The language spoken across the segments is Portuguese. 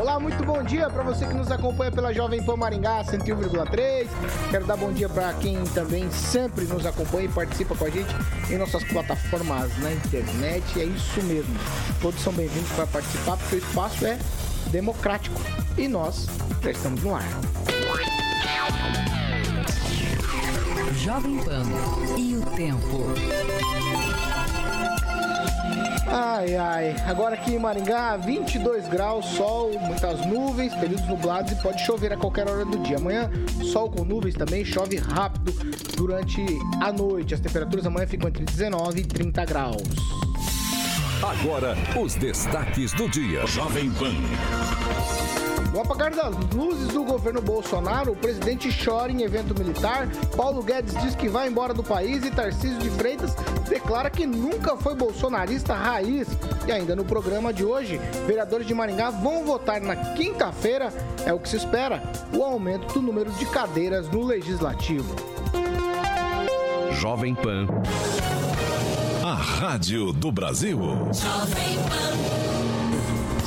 Olá, muito bom dia para você que nos acompanha pela Jovem Pan Maringá 101,3. Quero dar bom dia para quem também sempre nos acompanha e participa com a gente em nossas plataformas na internet. É isso mesmo. Todos são bem-vindos para participar porque o espaço é democrático e nós já estamos no ar. Jovem Pan e o tempo. Ai, ai. Agora aqui em Maringá, 22 graus, sol, muitas nuvens, períodos nublados e pode chover a qualquer hora do dia. Amanhã, sol com nuvens também, chove rápido durante a noite. As temperaturas amanhã ficam entre 19 e 30 graus. Agora, os destaques do dia. Jovem Pan. No apagar das luzes do governo Bolsonaro, o presidente chora em evento militar, Paulo Guedes diz que vai embora do país e Tarcísio de Freitas declara que nunca foi bolsonarista raiz. E ainda no programa de hoje, vereadores de Maringá vão votar na quinta-feira, é o que se espera, o aumento do número de cadeiras no legislativo. Jovem Pan. A rádio do Brasil. Jovem Pan.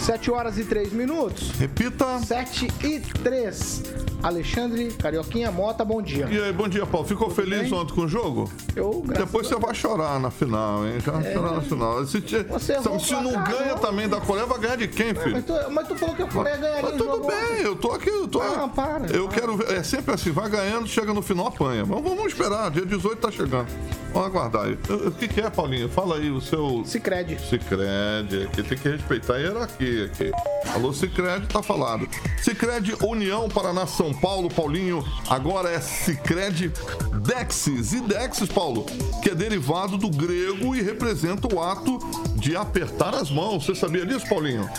7 horas e 3 minutos. Repita. 7 e 3. Alexandre Carioquinha Mota, bom dia. E aí, bom dia, Paulo. Ficou Tudo feliz bem? ontem com o jogo? Eu, graças Depois você a- vai chorar na final, hein? Já vai chorar na final. Se, te- Você errou se não ganha não? também da Coreia, vai ganhar de quem, filho? Mas tu, mas tu falou que a Coreia ganharia Mas o tudo jogo bem, ontem. eu tô aqui, eu tô. Ah, para, eu para. quero ver. É sempre assim, vai ganhando, chega no final, apanha. Mas vamos esperar, dia 18 tá chegando. Vamos aguardar aí. O o que, que é, Paulinho? Fala aí o seu. Cicred. Cicred, aqui tem que respeitar a hierarquia aqui. Alô, Cicred, tá falado. Cicred União Paraná São Paulo, Paulinho, agora é Cicred Dexis. E Dexis, Paulo, que é derivado do grego e representa o ato de apertar as mãos. Você sabia disso, Paulinho?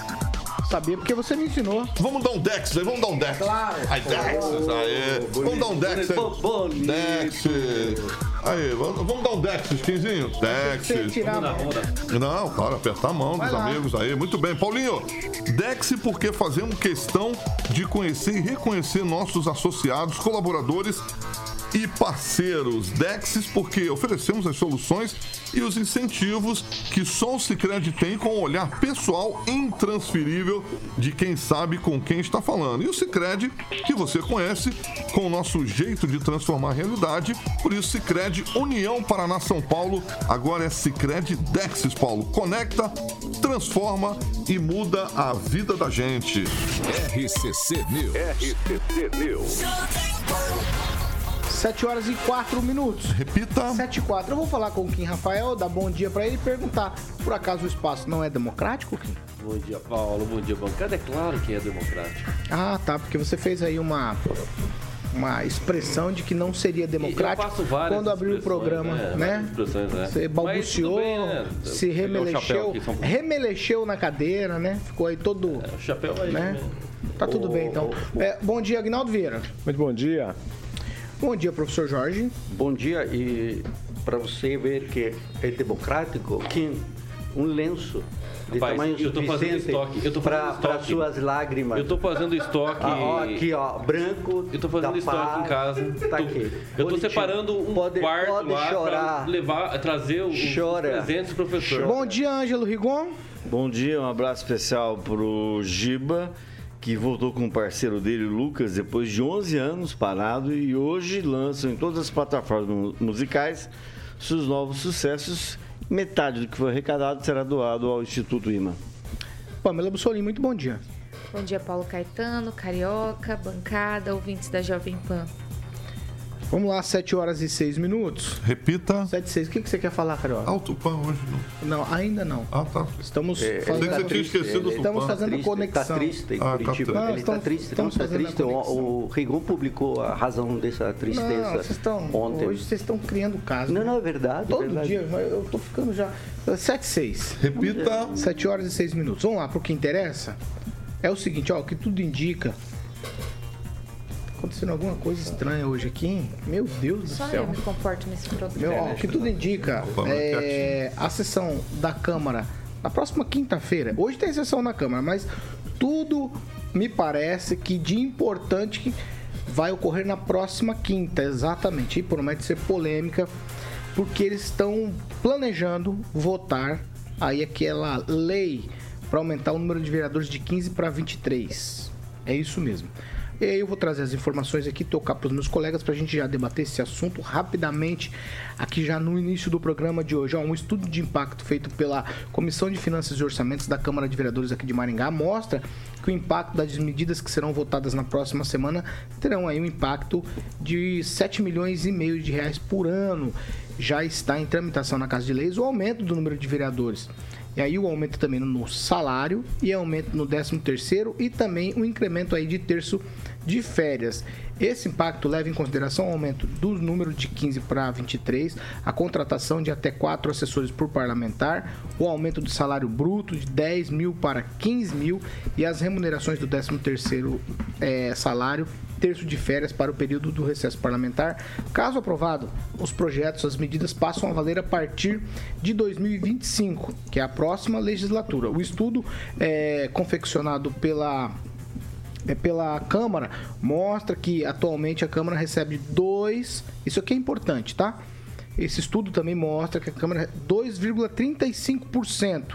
Sabia porque você me ensinou. Vamos dar um Dex aí, vamos dar um Dex. Claro. Aí, Dex, aí. Vamos dar um Dex aí. Dex. Aí, vamos dar um Dex, Quinzinho. Você Dex. tirar Não, claro, apertar a mão Vai dos lá. amigos aí. Muito bem. Paulinho, Dex, porque fazemos questão de conhecer e reconhecer nossos associados, colaboradores e parceiros. Dexis, porque oferecemos as soluções e os incentivos que só o Cicred tem com o olhar pessoal intransferível de quem sabe com quem está falando. E o Cicred, que você conhece, com o nosso jeito de transformar a realidade. Por isso, Cicred União Paraná São Paulo, agora é Cicred Dexis, Paulo. Conecta, transforma e muda a vida da gente. RCC News. RCC News. 7 horas e 4 minutos. Repita. 7 e 4. Eu vou falar com o Kim Rafael, dar bom dia pra ele e perguntar: por acaso o espaço não é democrático, Kim? Bom dia, Paulo. Bom dia, bancada. É claro que é democrático. Ah, tá, porque você fez aí uma uma expressão de que não seria democrático eu faço várias quando abriu o programa, né? né? Né? Você balbuciou, bem, né? se remelexeu, remelexeu na cadeira, né? Ficou aí todo, O chapéu aí, né? Tá tudo bem, então. É, bom dia, Agnaldo Vieira. Muito bom dia. Bom dia, professor Jorge. Bom dia e para você ver que é democrático, que um lenço de Rapaz, tamanho eu tô fazendo suficiente estoque, eu tô fazendo para suas lágrimas. Eu tô fazendo estoque. Ah, ó, aqui, ó, branco. Eu tô fazendo estoque paz, em casa. Tá Tô- aqui. Eu tô Bonitinho. separando um Pode- quarto pode lá chorar. pra levar, trazer os, os Chora. presentes do professor. Bom dia, Ângelo Rigon. Bom dia, um abraço especial pro Giba, que voltou com o parceiro dele, o Lucas, depois de 11 anos parado e hoje lançam em todas as plataformas mu- musicais seus novos sucessos. Metade do que foi arrecadado será doado ao Instituto IMA. Pamela Bussolini, muito bom dia. Bom dia, Paulo Caetano, Carioca, bancada, ouvintes da Jovem Pan. Vamos lá, 7 horas e 6 minutos. Repita. 7 e 6. O que, que você quer falar, Carioca? Alto Pan hoje não. Não, ainda não. Ah, tá. Estamos É, Pensei que você fazendo, tinha esquecido do estamos Tupã. fazendo Triste, conexão. Tá triste em Ah, tá Curitiba. triste. Não, Ele estamos- tá triste, não estamos tá triste. O, o Rigon publicou a razão dessa Não, tristeza vocês estão. ontem. Hoje vocês estão criando caso. Não, né? não, é verdade. é Todo verdade. dia, mas eu tô ficando já. 7 e 6. Repita. 7 horas e 6 minutos. Vamos lá pro que interessa. é o seguinte, ó, o que tudo indica. Acontecendo alguma coisa estranha hoje aqui, hein? Meu Deus do Só céu. eu me comporto nesse programa. Meu, ó, o que tudo indica é a sessão da Câmara na próxima quinta-feira. Hoje tem sessão na Câmara, mas tudo me parece que de importante que vai ocorrer na próxima quinta, exatamente. E promete ser polêmica, porque eles estão planejando votar aí aquela lei para aumentar o número de vereadores de 15 para 23. É isso mesmo. E aí eu vou trazer as informações aqui, tocar para os meus colegas para a gente já debater esse assunto rapidamente aqui já no início do programa de hoje. Ó, um estudo de impacto feito pela Comissão de Finanças e Orçamentos da Câmara de Vereadores aqui de Maringá mostra que o impacto das medidas que serão votadas na próxima semana terão aí um impacto de 7 milhões e meio de reais por ano. Já está em tramitação na Casa de Leis o aumento do número de vereadores. E aí o aumento também no salário e aumento no 13 terceiro e também um incremento aí de terço de férias. Esse impacto leva em consideração o aumento do número de 15 para 23, a contratação de até 4 assessores por parlamentar, o aumento do salário bruto de 10 mil para 15 mil e as remunerações do 13 terceiro eh, salário terço de férias para o período do recesso parlamentar. Caso aprovado, os projetos, as medidas passam a valer a partir de 2025, que é a próxima legislatura. O estudo é confeccionado pela é pela Câmara mostra que atualmente a Câmara recebe dois. Isso aqui é importante, tá? Esse estudo também mostra que a Câmara 2,35%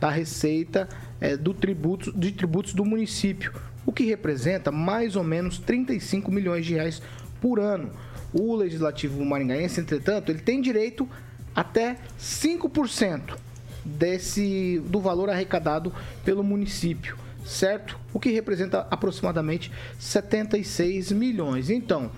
da receita é, do tributo, de tributos do município, o que representa mais ou menos 35 milhões de reais por ano. O legislativo maringaense, entretanto, ele tem direito até 5% desse do valor arrecadado pelo município, certo? O que representa aproximadamente 76 milhões. Então,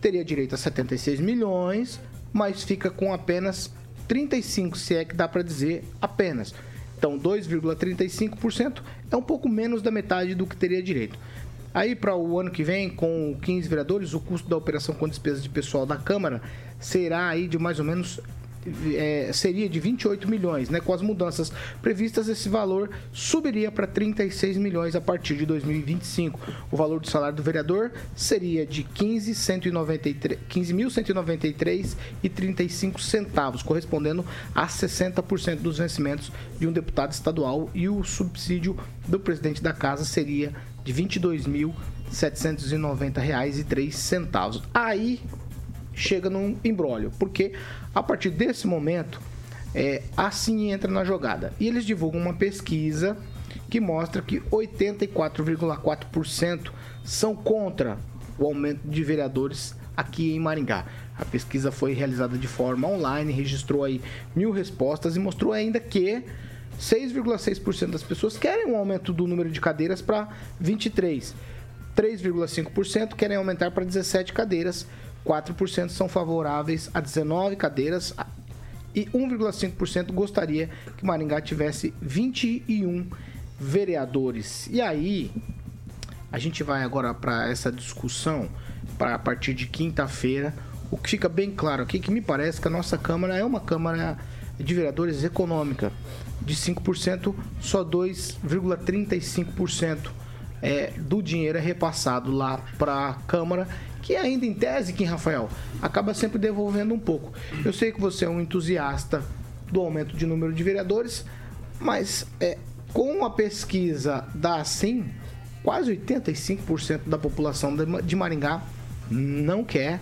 teria direito a 76 milhões, mas fica com apenas 35, se é que dá para dizer apenas. Então, 2,35% é um pouco menos da metade do que teria direito. Aí, para o ano que vem, com 15 vereadores, o custo da operação com despesas de pessoal da Câmara será aí de mais ou menos é, seria de 28 milhões, né? Com as mudanças previstas, esse valor subiria para 36 milhões a partir de 2025. O valor do salário do vereador seria de 15.193 15.193 e 35 centavos, correspondendo a 60% dos vencimentos de um deputado estadual e o subsídio do presidente da casa seria de R$ 22.790,03. Aí chega num embrólio, porque a partir desse momento é, assim entra na jogada. E eles divulgam uma pesquisa que mostra que 84,4% são contra o aumento de vereadores aqui em Maringá. A pesquisa foi realizada de forma online, registrou aí mil respostas e mostrou ainda que 6,6% das pessoas querem um aumento do número de cadeiras para 23. 3,5% querem aumentar para 17 cadeiras 4% são favoráveis a 19 cadeiras e 1,5% gostaria que Maringá tivesse 21 vereadores. E aí, a gente vai agora para essa discussão para a partir de quinta-feira. O que fica bem claro aqui que me parece que a nossa Câmara é uma Câmara de vereadores econômica. De 5%, só 2,35% é, do dinheiro é repassado lá para a Câmara que ainda em tese, Kim Rafael, acaba sempre devolvendo um pouco. Eu sei que você é um entusiasta do aumento de número de vereadores, mas é, com a pesquisa da assim, quase 85% da população de Maringá não quer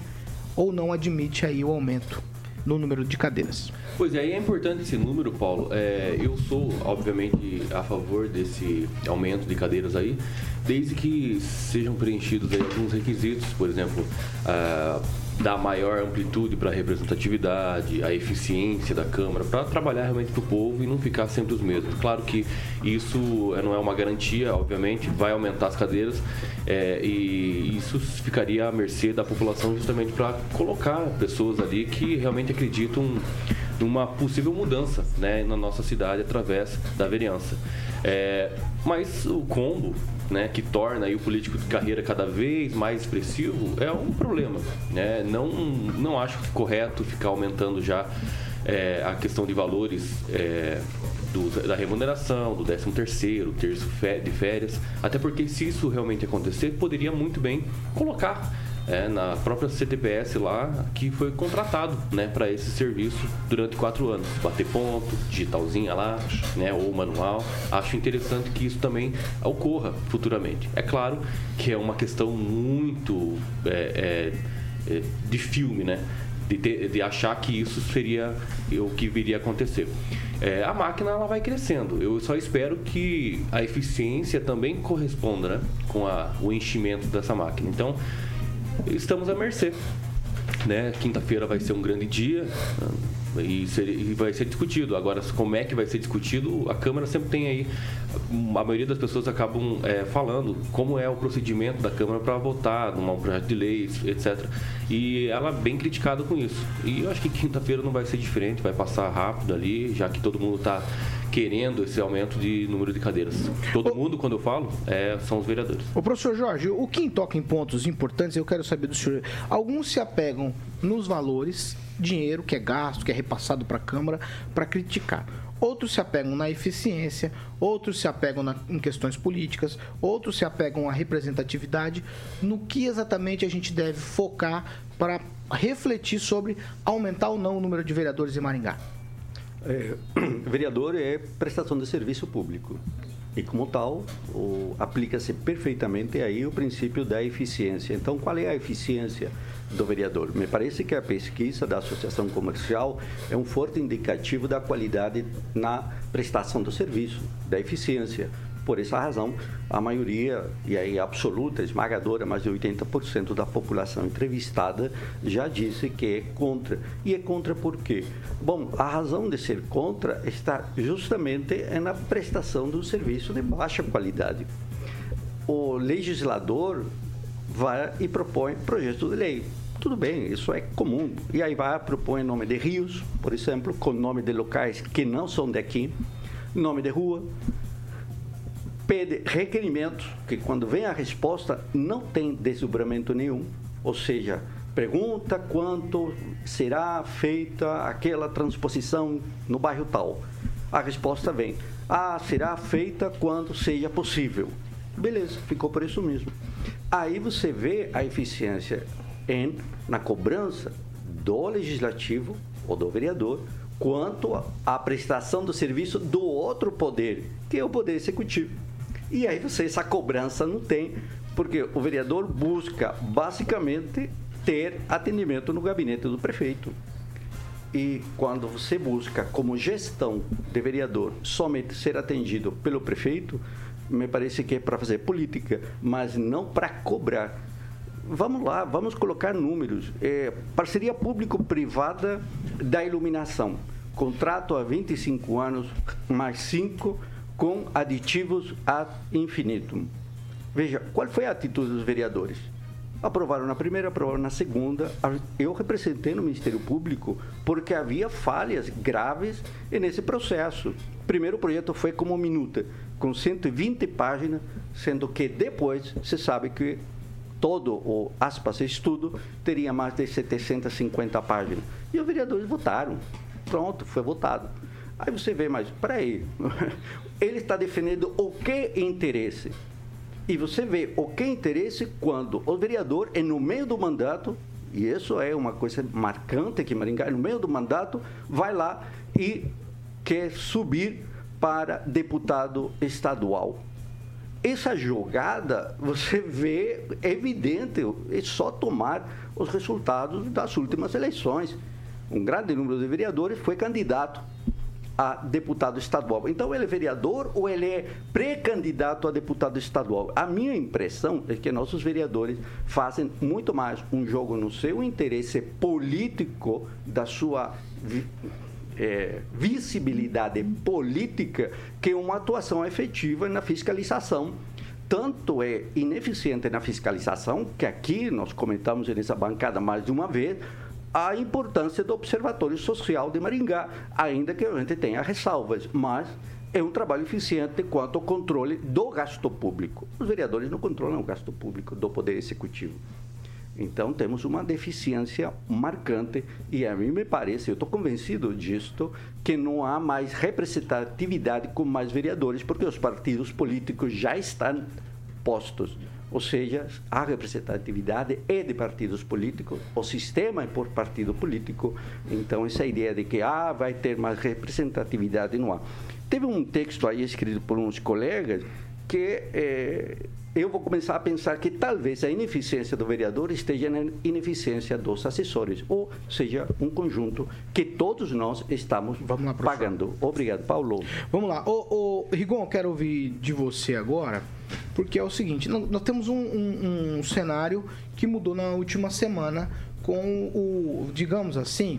ou não admite aí o aumento no número de cadeiras. Pois é, e é importante esse número, Paulo. É, eu sou, obviamente, a favor desse aumento de cadeiras aí, desde que sejam preenchidos alguns requisitos, por exemplo, a dar maior amplitude para a representatividade, a eficiência da Câmara, para trabalhar realmente para o povo e não ficar sempre os mesmos. Claro que isso não é uma garantia, obviamente, vai aumentar as cadeiras é, e isso ficaria à mercê da população justamente para colocar pessoas ali que realmente acreditam numa possível mudança né, na nossa cidade através da vereança. É, mas o combo né, que torna aí o político de carreira cada vez mais expressivo é um problema. Né? Não, não acho correto ficar aumentando já é, a questão de valores é, do- da remuneração, do 13 terceiro, terço de férias, até porque se isso realmente acontecer, poderia muito bem colocar é, na própria CTPS lá que foi contratado né, para esse serviço durante quatro anos. Bater ponto, digitalzinha lá, né, ou manual. Acho interessante que isso também ocorra futuramente. É claro que é uma questão muito é, é, é, de filme, né? De, ter- de achar que isso seria o que viria a acontecer. É, a máquina ela vai crescendo. Eu só espero que a eficiência também corresponda né, com a- o enchimento dessa máquina. Então, estamos à mercê. Né? Quinta-feira vai ser um grande dia ah, e, ser- e vai ser discutido. Agora, como é que vai ser discutido, a Câmara sempre tem aí. A maioria das pessoas acabam é, falando como é o procedimento da Câmara para votar num projeto de lei, etc. E ela é bem criticada com isso. E eu acho que quinta-feira não vai ser diferente, vai passar rápido ali, já que todo mundo está querendo esse aumento de número de cadeiras. Todo mundo, quando eu falo, é, são os vereadores. Ô, professor Jorge, o que toca em pontos importantes, eu quero saber do senhor. Alguns se apegam nos valores, dinheiro que é gasto, que é repassado para a Câmara, para criticar. Outros se apegam na eficiência, outros se apegam na- em questões políticas, outros se apegam à representatividade. No que exatamente a gente deve focar para refletir sobre aumentar ou não o número de vereadores em Maringá? É, vereador é prestação de serviço público. E como tal, aplica-se perfeitamente aí o princípio da eficiência. Então, qual é a eficiência do vereador? Me parece que a pesquisa da Associação Comercial é um forte indicativo da qualidade na prestação do serviço, da eficiência. Por essa razão, a maioria, e aí absoluta, esmagadora, mais de 80% da população entrevistada já disse que é contra. E é contra por quê? Bom, a razão de ser contra está justamente na prestação do serviço de baixa qualidade. O legislador vai e propõe projeto de lei. Tudo bem, isso é comum. E aí vai, propõe nome de rios, por exemplo, com nome de locais que não são daqui, nome de rua, pede requerimentos, que quando vem a resposta não tem desdobramento nenhum, ou seja, pergunta quanto será feita aquela transposição no bairro tal. A resposta vem, ah, será feita quando seja possível. Beleza, ficou por isso mesmo. Aí você vê a eficiência em, na cobrança do legislativo ou do vereador quanto à prestação do serviço do outro poder, que é o poder executivo. E aí você essa cobrança não tem, porque o vereador busca basicamente ter atendimento no gabinete do prefeito. E quando você busca como gestão de vereador somente ser atendido pelo prefeito, me parece que é para fazer política, mas não para cobrar. Vamos lá, vamos colocar números. É, parceria público-privada da iluminação. Contrato há 25 anos, mais 5, com aditivos ad infinitum. Veja, qual foi a atitude dos vereadores? Aprovaram na primeira, aprovaram na segunda. Eu representei no Ministério Público porque havia falhas graves nesse processo. O primeiro projeto foi como minuta, com 120 páginas, sendo que depois você sabe que todo o aspas estudo teria mais de 750 páginas. E os vereadores votaram. Pronto, foi votado. Aí você vê, mas peraí, ele está defendendo o que interesse? E você vê o que interesse quando o vereador é no meio do mandato, e isso é uma coisa marcante aqui em Maringá, no meio do mandato, vai lá e quer subir para deputado estadual. Essa jogada, você vê, é evidente, é só tomar os resultados das últimas eleições. Um grande número de vereadores foi candidato a deputado estadual. Então, ele é vereador ou ele é pré-candidato a deputado estadual? A minha impressão é que nossos vereadores fazem muito mais um jogo no seu interesse político, da sua eh, visibilidade política, que uma atuação efetiva na fiscalização. Tanto é ineficiente na fiscalização, que aqui nós comentamos nessa bancada mais de uma vez, a importância do Observatório Social de Maringá, ainda que a gente tenha ressalvas, mas é um trabalho eficiente quanto ao controle do gasto público. Os vereadores não controlam o gasto público do Poder Executivo. Então temos uma deficiência marcante e a mim me parece, eu estou convencido disto, que não há mais representatividade com mais vereadores, porque os partidos políticos já estão postos. Ou seja, a representatividade é de partidos políticos, o sistema é por partido político. Então, essa ideia de que ah, vai ter mais representatividade, não há. Teve um texto aí escrito por uns colegas que eh, eu vou começar a pensar que talvez a ineficiência do vereador esteja na ineficiência dos assessores, ou seja, um conjunto que todos nós estamos lá, pagando. Obrigado, Paulo. Vamos lá. Ô, ô, Rigon, quero ouvir de você agora, porque é o seguinte: nós, temos um, um- um cenário que mudou na última semana com o, digamos assim,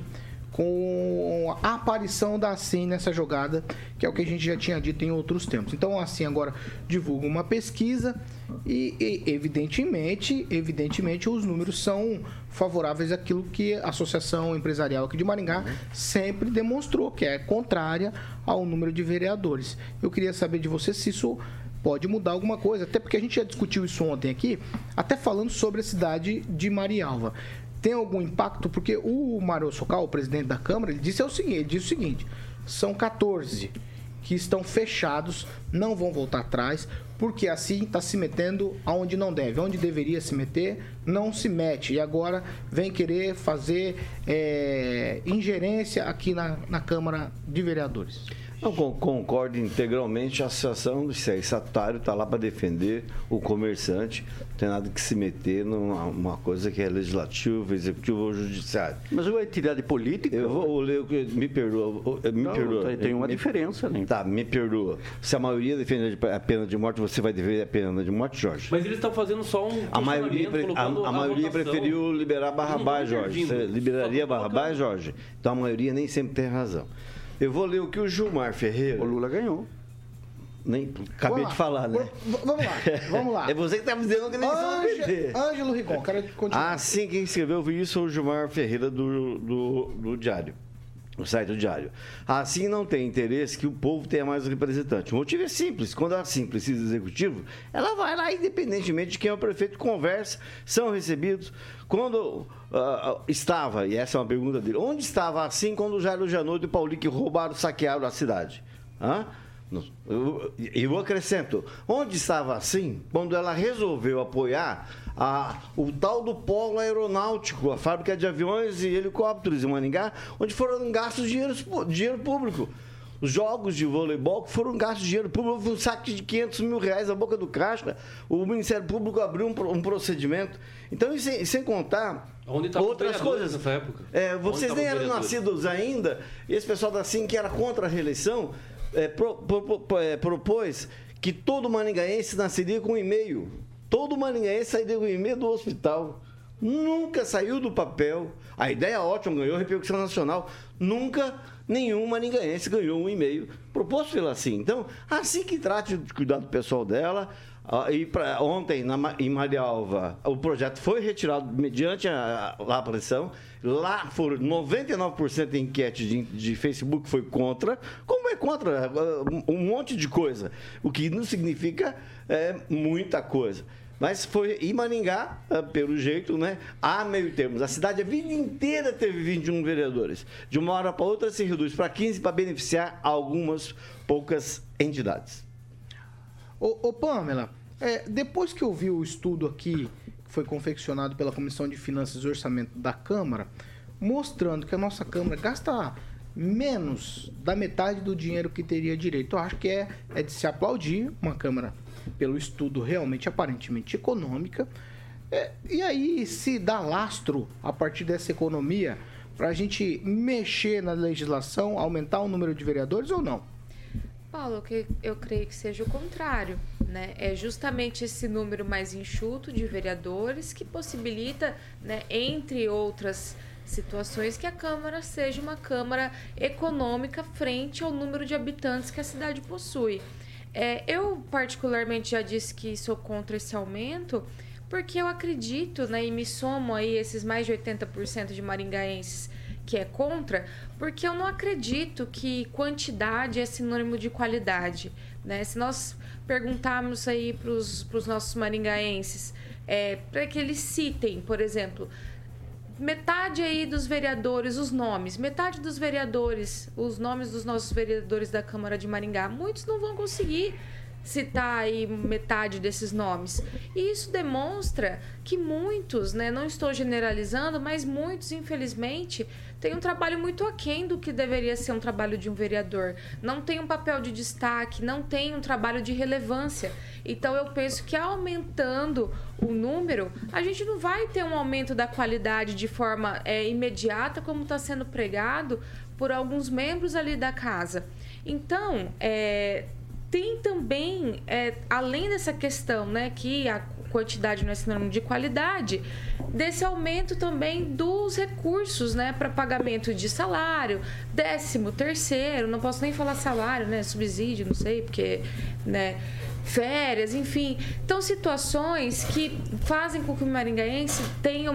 com a aparição da Assim nessa jogada, que é o que a gente já tinha dito em outros tempos. Então, a agora divulga uma pesquisa e, e, evidentemente, evidentemente, os números são favoráveis àquilo que a Associação Empresarial aqui de Maringá sempre demonstrou, que é contrária ao número de vereadores. Eu queria saber de você se isso pode mudar alguma coisa, até porque a gente já discutiu isso ontem aqui, até falando sobre a cidade de Marialva. Tem algum impacto? Porque o Mário Socal, o presidente da Câmara, ele disse, é o seguinte, ele disse o seguinte: são 14 que estão fechados, não vão voltar atrás, porque assim está se metendo aonde não deve, onde deveria se meter, não se mete. E agora vem querer fazer é, ingerência aqui na, na Câmara de Vereadores. Eu con- concordo integralmente. A Associação do Sério Estatutário está lá para defender o comerciante. Não tem nada que se meter numa uma coisa que é legislativo, executivo ou judiciário. Mas uma entidade política. Eu vou ler o que. Me perdoa. Me Não, perdoa. tem- uma Me- diferença, né? Tá, me perdoa. Se a maioria defende a pena de morte, você vai defender a pena de morte, Jorge? Mas eles estão fazendo só um. A maioria, pre- a, colocando a maioria preferiu liberar Barrabás, Jorge. Você liberaria Barrabás. Jorge? Então a maioria nem sempre tem razão. Eu vou ler o que o Gilmar Ferreira. O Lula ganhou. Nem, acabei Vamos de lá. falar, né? Vamos lá, vamos lá. É você que está me dizendo que vão perder. Ângelo, Rigon, quero continuar. Ah, sim, quem escreveu foi isso o Gilmar Ferreira do, do, do Diário. O site do Diário. Assim não tem interesse que o povo tenha mais um representante. O motivo é simples. Quando a Assim precisa do executivo, ela vai lá, independentemente de quem é o prefeito, conversa, são recebidos. Quando ah, estava, e essa é uma pergunta dele, onde estava assim quando o Jairo Janot e o Paulique roubaram, saquearam a cidade? Hã? Eu, eu acrescento, onde estava assim quando ela resolveu apoiar a- o tal do polo aeronáutico, a fábrica de aviões e helicópteros em Maningá, onde foram gastos dinheiro, dinheiro público. Os jogos de voleibol que foram gastos dinheiro público, houve um saque de 500 mil reais na boca do caixa, o Ministério Público abriu um, um procedimento. Então, e sem, sem contar Onde os outras coisas. nessa época? É, vocês nem eram nascidos ainda, e esse pessoal da SIM que era contra a reeleição, é, pro- pro- pro- é, propôs que todo maningaense nasceria com um e-mail. Todo maningaense sairia com um e-mail do hospital. Nunca saiu do papel. A ideia é ótima, ganhou repercussão nacional. Nunca nenhum maningaense ganhou um e-mail proposto pela SIM. Então, assim que trate de cuidar do pessoal dela. e pra, ontem, na em Marialva, o projeto foi retirado mediante a, a, a. Lá foram 99% de enquete de, de Facebook foi contra. Como é contra? Um monte de coisa. O que não significa é, muita coisa. Mas foi em Maringá, ah, pelo jeito, né? Há meio termos. A cidade a vida inteira teve 21 vereadores. De uma hora para outra se reduz para 15 para beneficiar algumas poucas entidades. Ô, ô, Pamela, é, depois que eu vi o estudo aqui, foi confeccionado pela Comissão de Finanças e Orçamento da Câmara, mostrando que a nossa Câmara gasta menos da metade do dinheiro que teria direito, eu acho que é, é de se aplaudir uma Câmara pelo estudo realmente aparentemente econômica. É, e aí se dá lastro a partir dessa economia para a gente mexer na legislação, aumentar o número de vereadores ou não? Paulo, que eu creio que seja o contrário, né? É justamente esse número mais enxuto de vereadores que possibilita, né, entre outras situações, que a Câmara seja uma Câmara econômica frente ao número de habitantes que a cidade possui. É, eu, particularmente, já disse que sou contra esse aumento, porque eu acredito, né, e me somo aí esses mais de 80% de maringaenses que é contra, porque eu não acredito que quantidade é sinônimo de qualidade. Né? Se nós perguntarmos aí para os nossos maringaenses, é, para que eles citem, por exemplo, metade aí dos vereadores, os nomes, metade dos vereadores, os nomes dos nossos vereadores da Câmara de Maringá, muitos não vão conseguir citar aí metade desses nomes. E isso demonstra que muitos, né, não estou generalizando, mas muitos, infelizmente, têm um trabalho muito aquém do que deveria ser um trabalho de um vereador. Não tem um papel de destaque, não tem um trabalho de relevância. Então eu penso que aumentando o número, a gente não vai ter um aumento da qualidade de forma é, imediata, como está sendo pregado por alguns membros ali da casa. Então, é, tem também, é, além dessa questão, né, que a quantidade não é sinônimo de qualidade, desse aumento também dos recursos, né, para pagamento de salário, décimo terceiro, não posso nem falar salário, né, subsídio, não sei, porque, né, férias, enfim. Então, situações que fazem com que o maringaense tenha,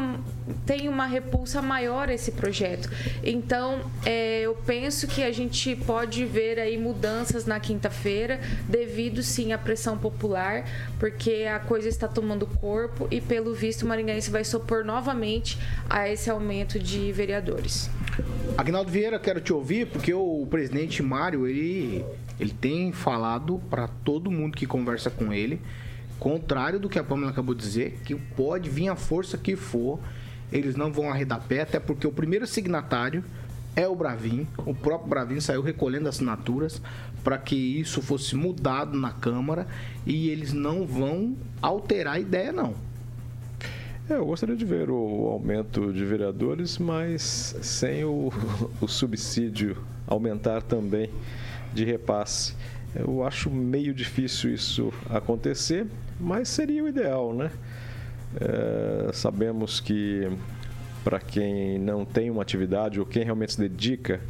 tenha uma repulsa maior a esse projeto. Então, é, eu penso que a gente pode ver aí mudanças na quinta-feira, devido sim à pressão popular, porque a coisa está tomando corpo e, pelo visto, o maringaense vai se opor novamente a esse aumento de vereadores. Agnaldo Vieira, quero te ouvir, porque o presidente Mário, ele ele tem falado para todo mundo que conversa com ele, contrário do que a Pamela acabou de dizer, que pode vir a força que for, eles não vão arredar pé, até porque o primeiro signatário é o Bravin. O próprio Bravin saiu recolhendo assinaturas para que isso fosse mudado na Câmara e eles não vão alterar a ideia, não. É, eu gostaria de ver o aumento de vereadores, mas sem o, o subsídio aumentar também de repasse. Eu acho meio difícil isso acontecer, mas seria o ideal, né? É, sabemos que para quem não tem uma atividade ou quem realmente se dedica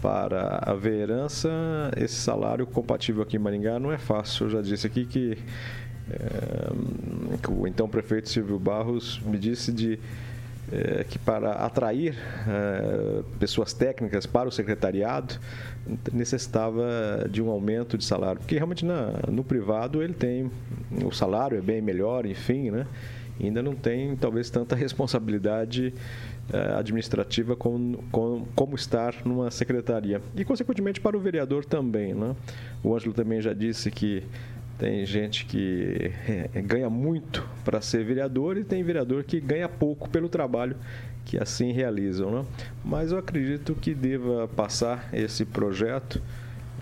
para a herança, esse salário compatível aqui em Maringá não é fácil. Eu já disse aqui que, é, o então prefeito Silvio Barros me disse de é, que para atrair é, pessoas técnicas para o secretariado necessitava de um aumento de salário, porque realmente na, no privado ele tem o salário é bem melhor, enfim, né? Ainda não tem talvez tanta responsabilidade é, administrativa como, como, como, estar numa secretaria e consequentemente para o vereador também, né? O Ângelo também já disse que tem gente que ganha muito para ser vereador e tem vereador que ganha pouco pelo trabalho que assim realizam. Né? Mas eu acredito que deva passar esse projeto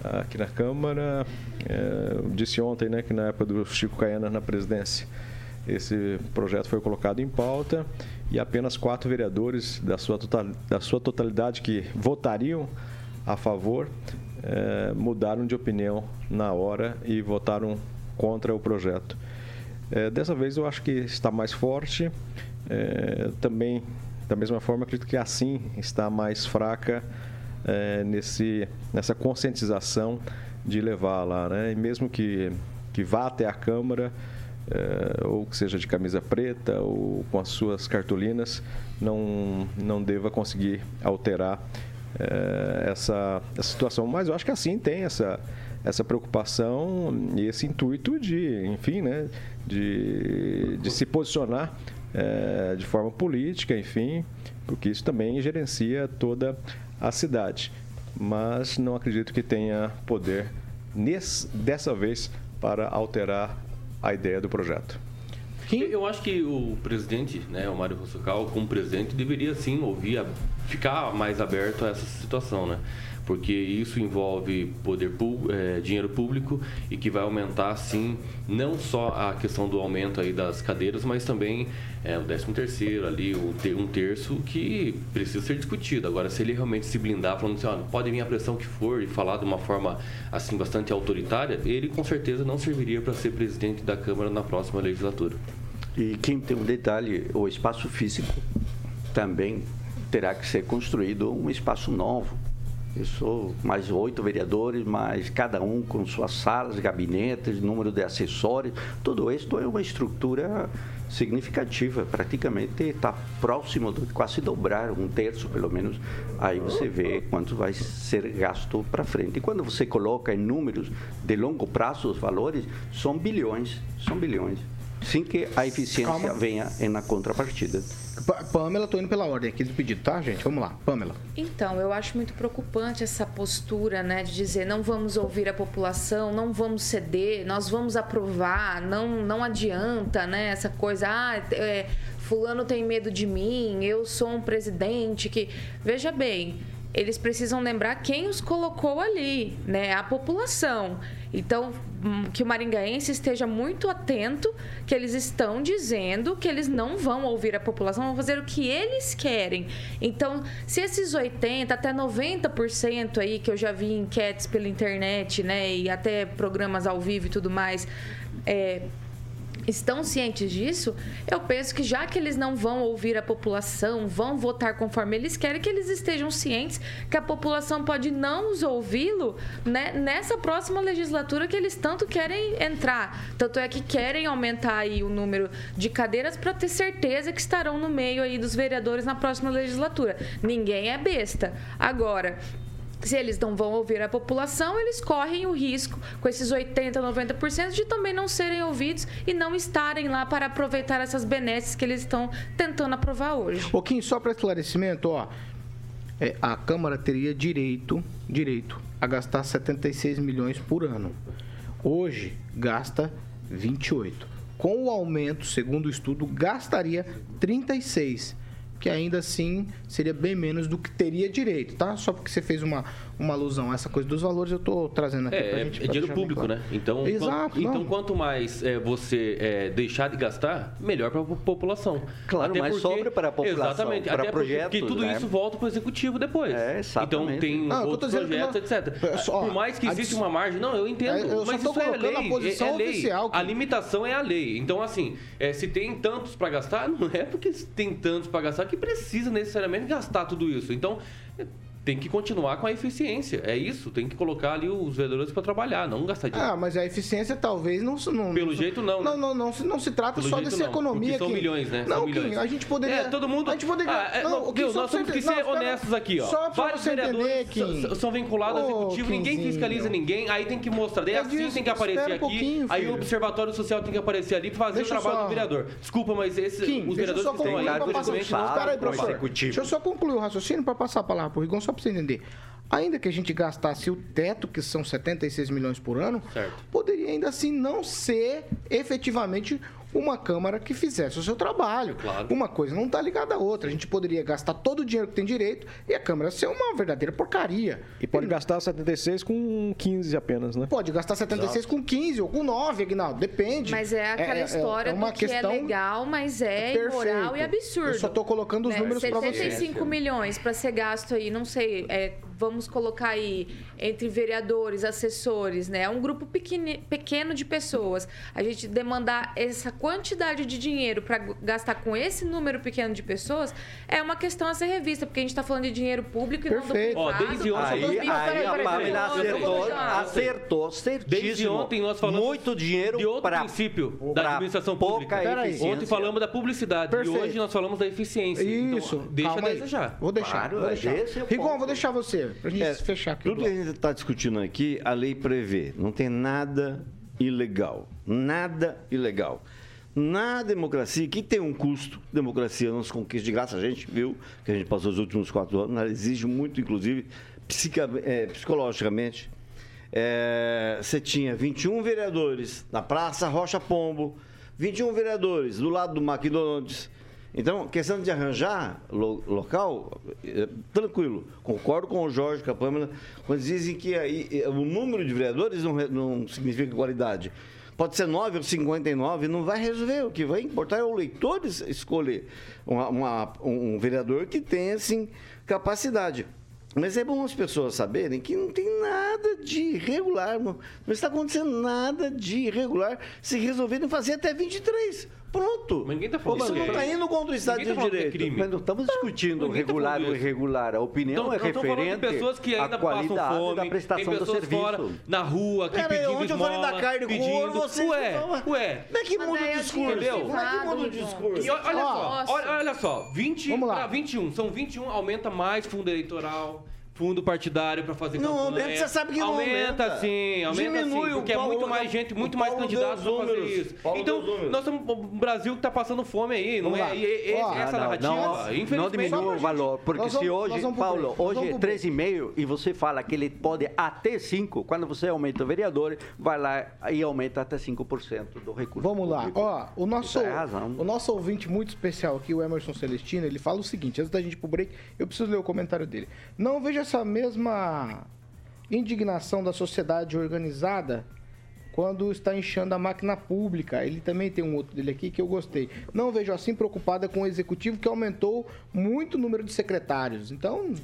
aqui na Câmara. É, eu disse ontem né, que na época do Chico Caiana na presidência, esse projeto foi colocado em pauta e apenas quatro vereadores da sua, da sua totalidade que votariam a favor é, mudaram de opinião na hora e votaram contra o projeto. É, dessa vez eu acho que está mais forte. É, também, da mesma forma, acredito que assim está mais fraca é, nesse, nessa conscientização de levar lá. Né? E mesmo que, que vá até a Câmara, ou que seja de camisa preta ou com as suas cartolinas, não, não deva conseguir alterar é, essa, essa situação. Mas eu acho que assim tem essa, essa preocupação e esse intuito de, enfim, né, de, de se posicionar é, de forma política, enfim, porque isso também gerencia toda a cidade. Mas não acredito que tenha poder nesse, dessa vez para alterar a ideia do projeto. Eu acho que o presidente, né, o Mário Rossocal, como presidente, deveria sim ouvir, ficar mais aberto a essa situação, né? Porque isso envolve poder é, dinheiro público e que vai aumentar sim não só a questão do aumento aí das cadeiras, mas também é, o 13 terceiro ali, o um terço que precisa ser discutido. Agora, se ele realmente se blindar falando assim, ó, pode vir a pressão que for e falar de uma forma assim bastante autoritária, ele com certeza não serviria para ser presidente da Câmara na próxima legislatura. E quem tem um detalhe, o espaço físico também terá que ser construído um espaço novo Eu sou mais oito vereadores, mas cada um com suas salas, gabinetes, número de assessores. Tudo isso é uma estrutura significativa, praticamente está próximo de quase dobrar, um terço pelo menos. Aí você vê quanto vai ser gasto para frente. E quando você coloca em números de longo prazo os valores, são bilhões, são bilhões. Sem que a eficiência Calma. venha na contrapartida. Pa- Pamela, tô indo pela ordem aqui do pedido, tá, gente? Vamos lá, Pamela. Então, eu acho muito preocupante essa postura, né, de dizer não vamos ouvir a população, não vamos ceder, nós vamos aprovar, não, não adianta, né, essa coisa, ah, é, fulano tem medo de mim, eu sou um presidente que... Veja bem, eles precisam lembrar quem os colocou ali, né, a população. Então, hum, que o maringaense esteja muito atento que eles estão dizendo que eles não vão ouvir a população, vão fazer o que eles querem. Então, se esses 80 até 90% aí que eu já vi enquetes pela internet, né, e até programas ao vivo e tudo mais, é, estão cientes disso, eu penso que já que eles não vão ouvir a população, vão votar conforme eles querem, que eles estejam cientes que a população pode não os ouvi-lo né, nessa próxima legislatura que eles tanto querem entrar. Tanto é que querem aumentar aí o número de cadeiras para ter certeza que estarão no meio aí dos vereadores na próxima legislatura. Ninguém é besta. Agora, se eles não vão ouvir a população, eles correm o risco, com esses 80%, 90%, de também não serem ouvidos e não estarem lá para aproveitar essas benesses que eles estão tentando aprovar hoje. Pouquinho só para esclarecimento, ó. É, a Câmara teria direito, direito a gastar 76 milhões por ano. Hoje gasta 28. Com o aumento, segundo o estudo, gastaria 36. Que ainda assim seria bem menos do que teria direito, tá? Só porque você fez uma, uma alusão a essa coisa dos valores, eu tô trazendo aqui pra É, é, gente. é dinheiro público, claro. né? Então, Exato, quanto, então quanto mais é, você é, deixar de gastar, melhor para a população. Claro, Até mais porque- sobre para a população, Exatamente. para até porque- projetos, Porque tudo né? isso volta para o executivo depois. É, exatamente. Então tem Não, outros projetos, não- etc. Só- Por mais que a exista uma margem, não, eu entendo. É, eu mas isso é lei. a posição é, é lei. oficial que- A limitação é a lei. Então, assim, é, se tem tantos para gastar, não é porque tem tantos para gastar que precisa necessariamente gastar tudo isso. Então, é, tem que continuar com a eficiência. É isso. Tem que colocar ali os vereadores para trabalhar, não gastar dinheiro. Ah, mas a eficiência talvez não não Pelo jeito, não, né? Não, não, não, se- não se trata Pelo só dessa não, economia são Kim. milhões, né? Não, São milhões. a gente poderia É, todo mundo. A gente poderia Ah, é, não, não, só nós temos que ser não, honestos aqui, ó. Só pra Vários você entender, Kim. são- vinculados ao Ô, executivo, ninguém fiscaliza ninguém, aí tem que mostrar. Daí É assim tem que aparecer aqui, aí o Observatório Social tem que aparecer ali para fazer o trabalho do vereador. Desculpa, mas esse, os vereadores que estão aí. Deixa eu só concluir o raciocínio para passar a palavra pro Rigon, só para você entender. Ainda que a gente gastasse o teto, que são 76 milhões por ano, Certo. poderia ainda assim não ser efetivamente uma Câmara que fizesse o seu trabalho. Claro. Uma coisa não está ligada à outra. A gente poderia gastar todo o dinheiro que tem direito e a Câmara ser uma verdadeira porcaria. E pode gastar 76 com 15 apenas, né? Pode gastar 76 com 15 ou com 9, Aguinaldo, depende. Mas é aquela história do que é legal, mas é imoral e absurdo. Eu só tô colocando os né? números para você. 75 milhões para ser gasto aí, não sei, é, vamos colocar aí entre vereadores, assessores, né? É um grupo pequeni- pequeno de pessoas. A gente demandar essa quantidade de dinheiro para gastar com esse número pequeno de pessoas é uma questão a ser revista, porque a gente está falando de dinheiro público e não do Perfeito. privado. Ó, desde ontem- Aí, aí peraí, a Pamela acertou, acertou, certíssimo. Desde ontem nós falamos Muito dinheiro de outro para princípio da pra administração pouca pública. Ontem falamos da publicidade Perfeito. e hoje nós falamos da eficiência. Isso. Então, deixa calma aí. desejar. Vou deixar. Claro, vou deixar. é Rigon, vou deixar você, pra gente É, fechar aqui. Tudo que a gente está discutindo aqui, a lei prevê. Não tem nada ilegal. Nada ilegal. Na democracia, que tem um custo, democracia não se conquista de graça, a gente viu que a gente passou os últimos quatro anos, ela exige muito, inclusive, psica- eh, psicologicamente. Eh, você tinha 21 vereadores na Praça Rocha Pombo, 21 vereadores do lado do McDonald's, então, questão de arranjar lo- local, é, tranquilo. Concordo com o Jorge, com a Pâmela, quando dizem que aí, é, o número de vereadores não, não significa qualidade. Pode ser 9 ou 59, não vai resolver. O que vai importar é o leitor es- escolher uma- uma- um vereador que tenha, assim, capacidade. Mas é bom as pessoas saberem que não tem nada de irregular, não está acontecendo nada de irregular se resolverem fazer até 23. Pronto. Mas ninguém tá falando Você que não é- está indo contra o Estado ninguém de tá é Direito. crime. Mas não estamos discutindo Ninguém tá regular falando ou isso. irregular. A opinião Não, é não falando de referente pessoas que ainda à passam qualidade fome, da prestação tem do pessoas serviço. fora na rua que Pera aí, pedindo onde eu falei da esmola, carne com pedindo... ouro, vocês ué, falam- ué. Como é que muda o é discurso? entendeu? Como é que muda o discurso? E olha só, olha, olha só, 20 Vamos lá. para 21, são 21, aumenta mais fundo eleitoral. Fundo partidário para fazer Não, campanha. aumenta, você sabe que não aumenta. sim, aumenta Diminui sim, o porque é Paulo- muito mais gente, muito o mais candidatos para fazer isso. Paulo então, nós somos um Brasil que está passando fome aí, não Vamos é? E, e- Ó, essa Não, narrativa, não, não infelizmente... diminua o valor, porque Nós se vamos- hoje, vamos Paulo, hoje vamos é pro break. 3,5 e você fala que ele pode até 5, quando você aumenta o vereador, vai lá e aumenta até 5% do recurso. Vamos lá, público. ó, o nosso, é razão. o nosso ouvinte muito especial aqui, o Emerson Celestino, ele fala o seguinte, antes da gente ir pro break, eu preciso ler o comentário dele. Não vejo essa mesma indignação da sociedade organizada quando está inchando a máquina pública. Ele também tem um outro dele aqui que eu gostei. Não vejo assim preocupada com o executivo que aumentou muito o número de secretários. Então,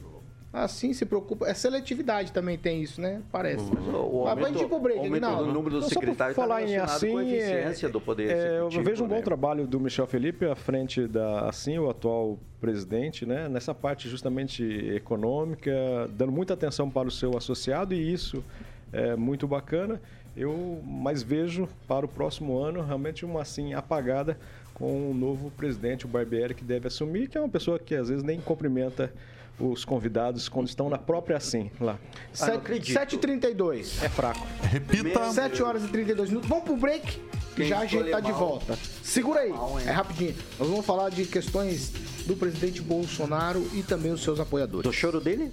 assim se preocupa. É seletividade também tem isso, né? Parece. O Mas aumento, pro break, aumento do número por secretários está falar em relacionado com a assim, eficiência é, do Poder é, Executivo. Eu vejo um bom né? trabalho do Michel Felipe à frente da Assim, o atual presidente, né? nessa parte justamente econômica, dando muita atenção para o seu associado e isso é muito bacana. Eu mais vejo para o próximo ano realmente uma assim apagada com o novo presidente, o Barbieri, que deve assumir, que é uma pessoa que às vezes nem cumprimenta os convidados quando estão na própria assim lá. Ah, não acredito. 7h32. É fraco. Repita. 7 horas e 32 minutos. Vamos pro break. Quem já a gente tá escolher de mal. volta. Segura aí. Mal? É rapidinho. Nós vamos falar de questões do presidente Bolsonaro e também os seus apoiadores. Do choro dele?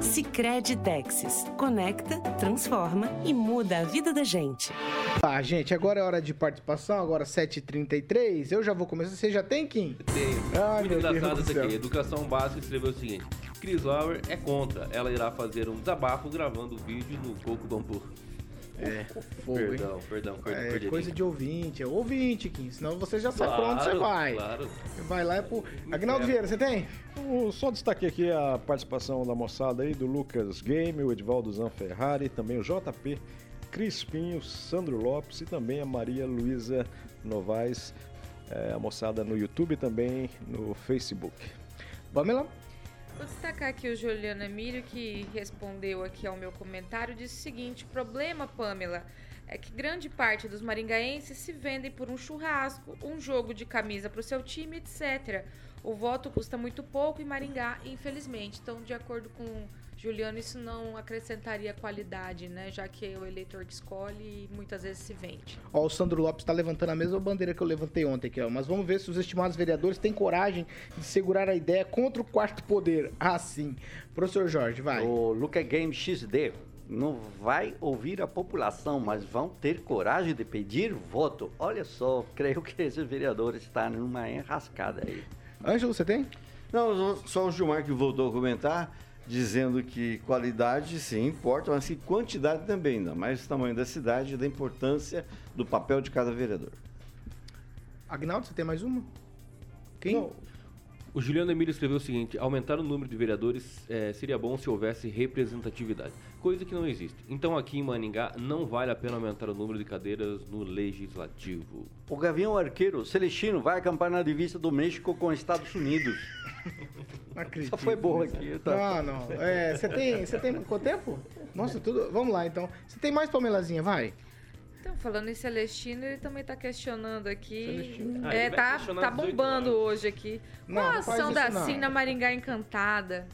Sicredi Texas. Conecta, transforma e muda a vida da gente. Tá, gente, agora é hora de participação, agora 7h33. Eu já vou começar. Você já tem, Kim? Tem. Ai, Muito meu Deus engraçado do isso aqui. Educação Básica escreveu o seguinte: Chris Lauer é contra. Ela irá fazer um desabafo gravando o vídeo no Coco do Ampur. É, fogo, hein? Perdão, perdão, perdão. É coisa de ouvinte, é ouvinte, Kim. Senão você já sai Claro, pra onde você vai. Claro. Você vai lá e pro. Agnaldo Vieira, você tem? Eu só destaquei aqui a participação da moçada aí, do Lucas Game, o Edvaldo Zanferrari, também o JP Crispinho, Sandro Lopes e também a Maria Luísa Novaes, é, a moçada no YouTube e também no Facebook. Pamela? Vou destacar aqui o Juliano Emílio, que respondeu aqui ao meu comentário, disse o seguinte: problema, Pamela, é que grande parte dos maringaenses se vendem por um churrasco, um jogo de camisa para o seu time, etc. O voto custa muito pouco em Maringá, infelizmente. Então, de acordo com Juliano, isso não acrescentaria qualidade, né? Já que é o eleitor que escolhe e muitas vezes se vende. Ó, o Sandro Lopes tá levantando a mesma bandeira que eu levantei ontem aqui, ó. Mas vamos ver se os estimados vereadores têm coragem de segurar a ideia contra o quarto poder. Ah, sim. Professor Jorge, vai. O Luca Game XD não vai ouvir a população, mas vão ter coragem de pedir voto. Olha só, creio que esse vereador está numa enrascada aí. Ângelo, você tem? Não, só o Gilmar que voltou a comentar, dizendo que qualidade sim importa, mas que quantidade também, ainda mais o tamanho da cidade e da importância do papel de cada vereador. Agnaldo, você tem mais uma? Quem? Não, O Juliano Emílio escreveu o seguinte: aumentar o número de vereadores eh, seria bom se houvesse representatividade, coisa que não existe. Então aqui em Maningá não vale a pena aumentar o número de cadeiras no legislativo. O Gavião Arqueiro Celestino vai acampar na divisa do México com os Estados Unidos. Não acredito. Só foi boa aqui, tá? Não, não. É, você tem, você tem quanto tempo? Nossa, tudo. Vamos lá, então. Você tem mais Pamelazinha, vai. Então, falando em Celestino, ele também tá questionando aqui. Celestino. Ah, é, tá, tá 18 bombando hoje aqui. Não, Qual a ação da não. Sina Maringá Encantada?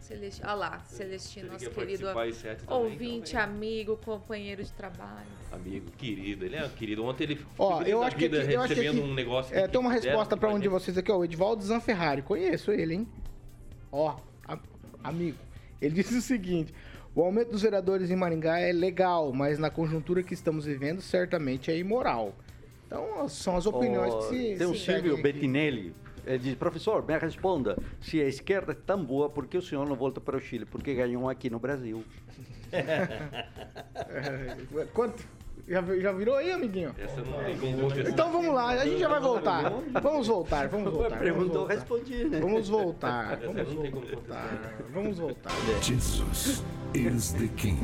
Celestino, olha lá, Celestino, Ele nosso quer querido sete também, ouvinte, então, amigo, companheiro de trabalho. Amigo, querido, ele é um querido. Ontem ele Ó, eu acho que aqui, eu acho que recebendo aqui, um negócio. é, tem uma resposta pra um de vocês aqui, ó. O Edvaldo Zanferrari. Conheço ele, hein? Ó, a- amigo. Ele disse o seguinte: o aumento dos vereadores em Maringá é legal, mas na conjuntura que estamos vivendo, certamente é imoral. Então, são as opiniões Ó, que se. Tem o Silvio. Bettinelli. Ele diz, professor, me responda, se a esquerda é tão boa, por que o senhor não volta para o Chile? Porque ganhou aqui no Brasil. É, Quanto? Já, já virou aí, amiguinho? Essa não tem como. Então vamos lá, a gente já vai voltar. Vamos voltar, vamos voltar. vamos Perguntou, voltar. respondi, né? Vamos voltar, vamos voltar. Vamos voltar. Jesus is the King.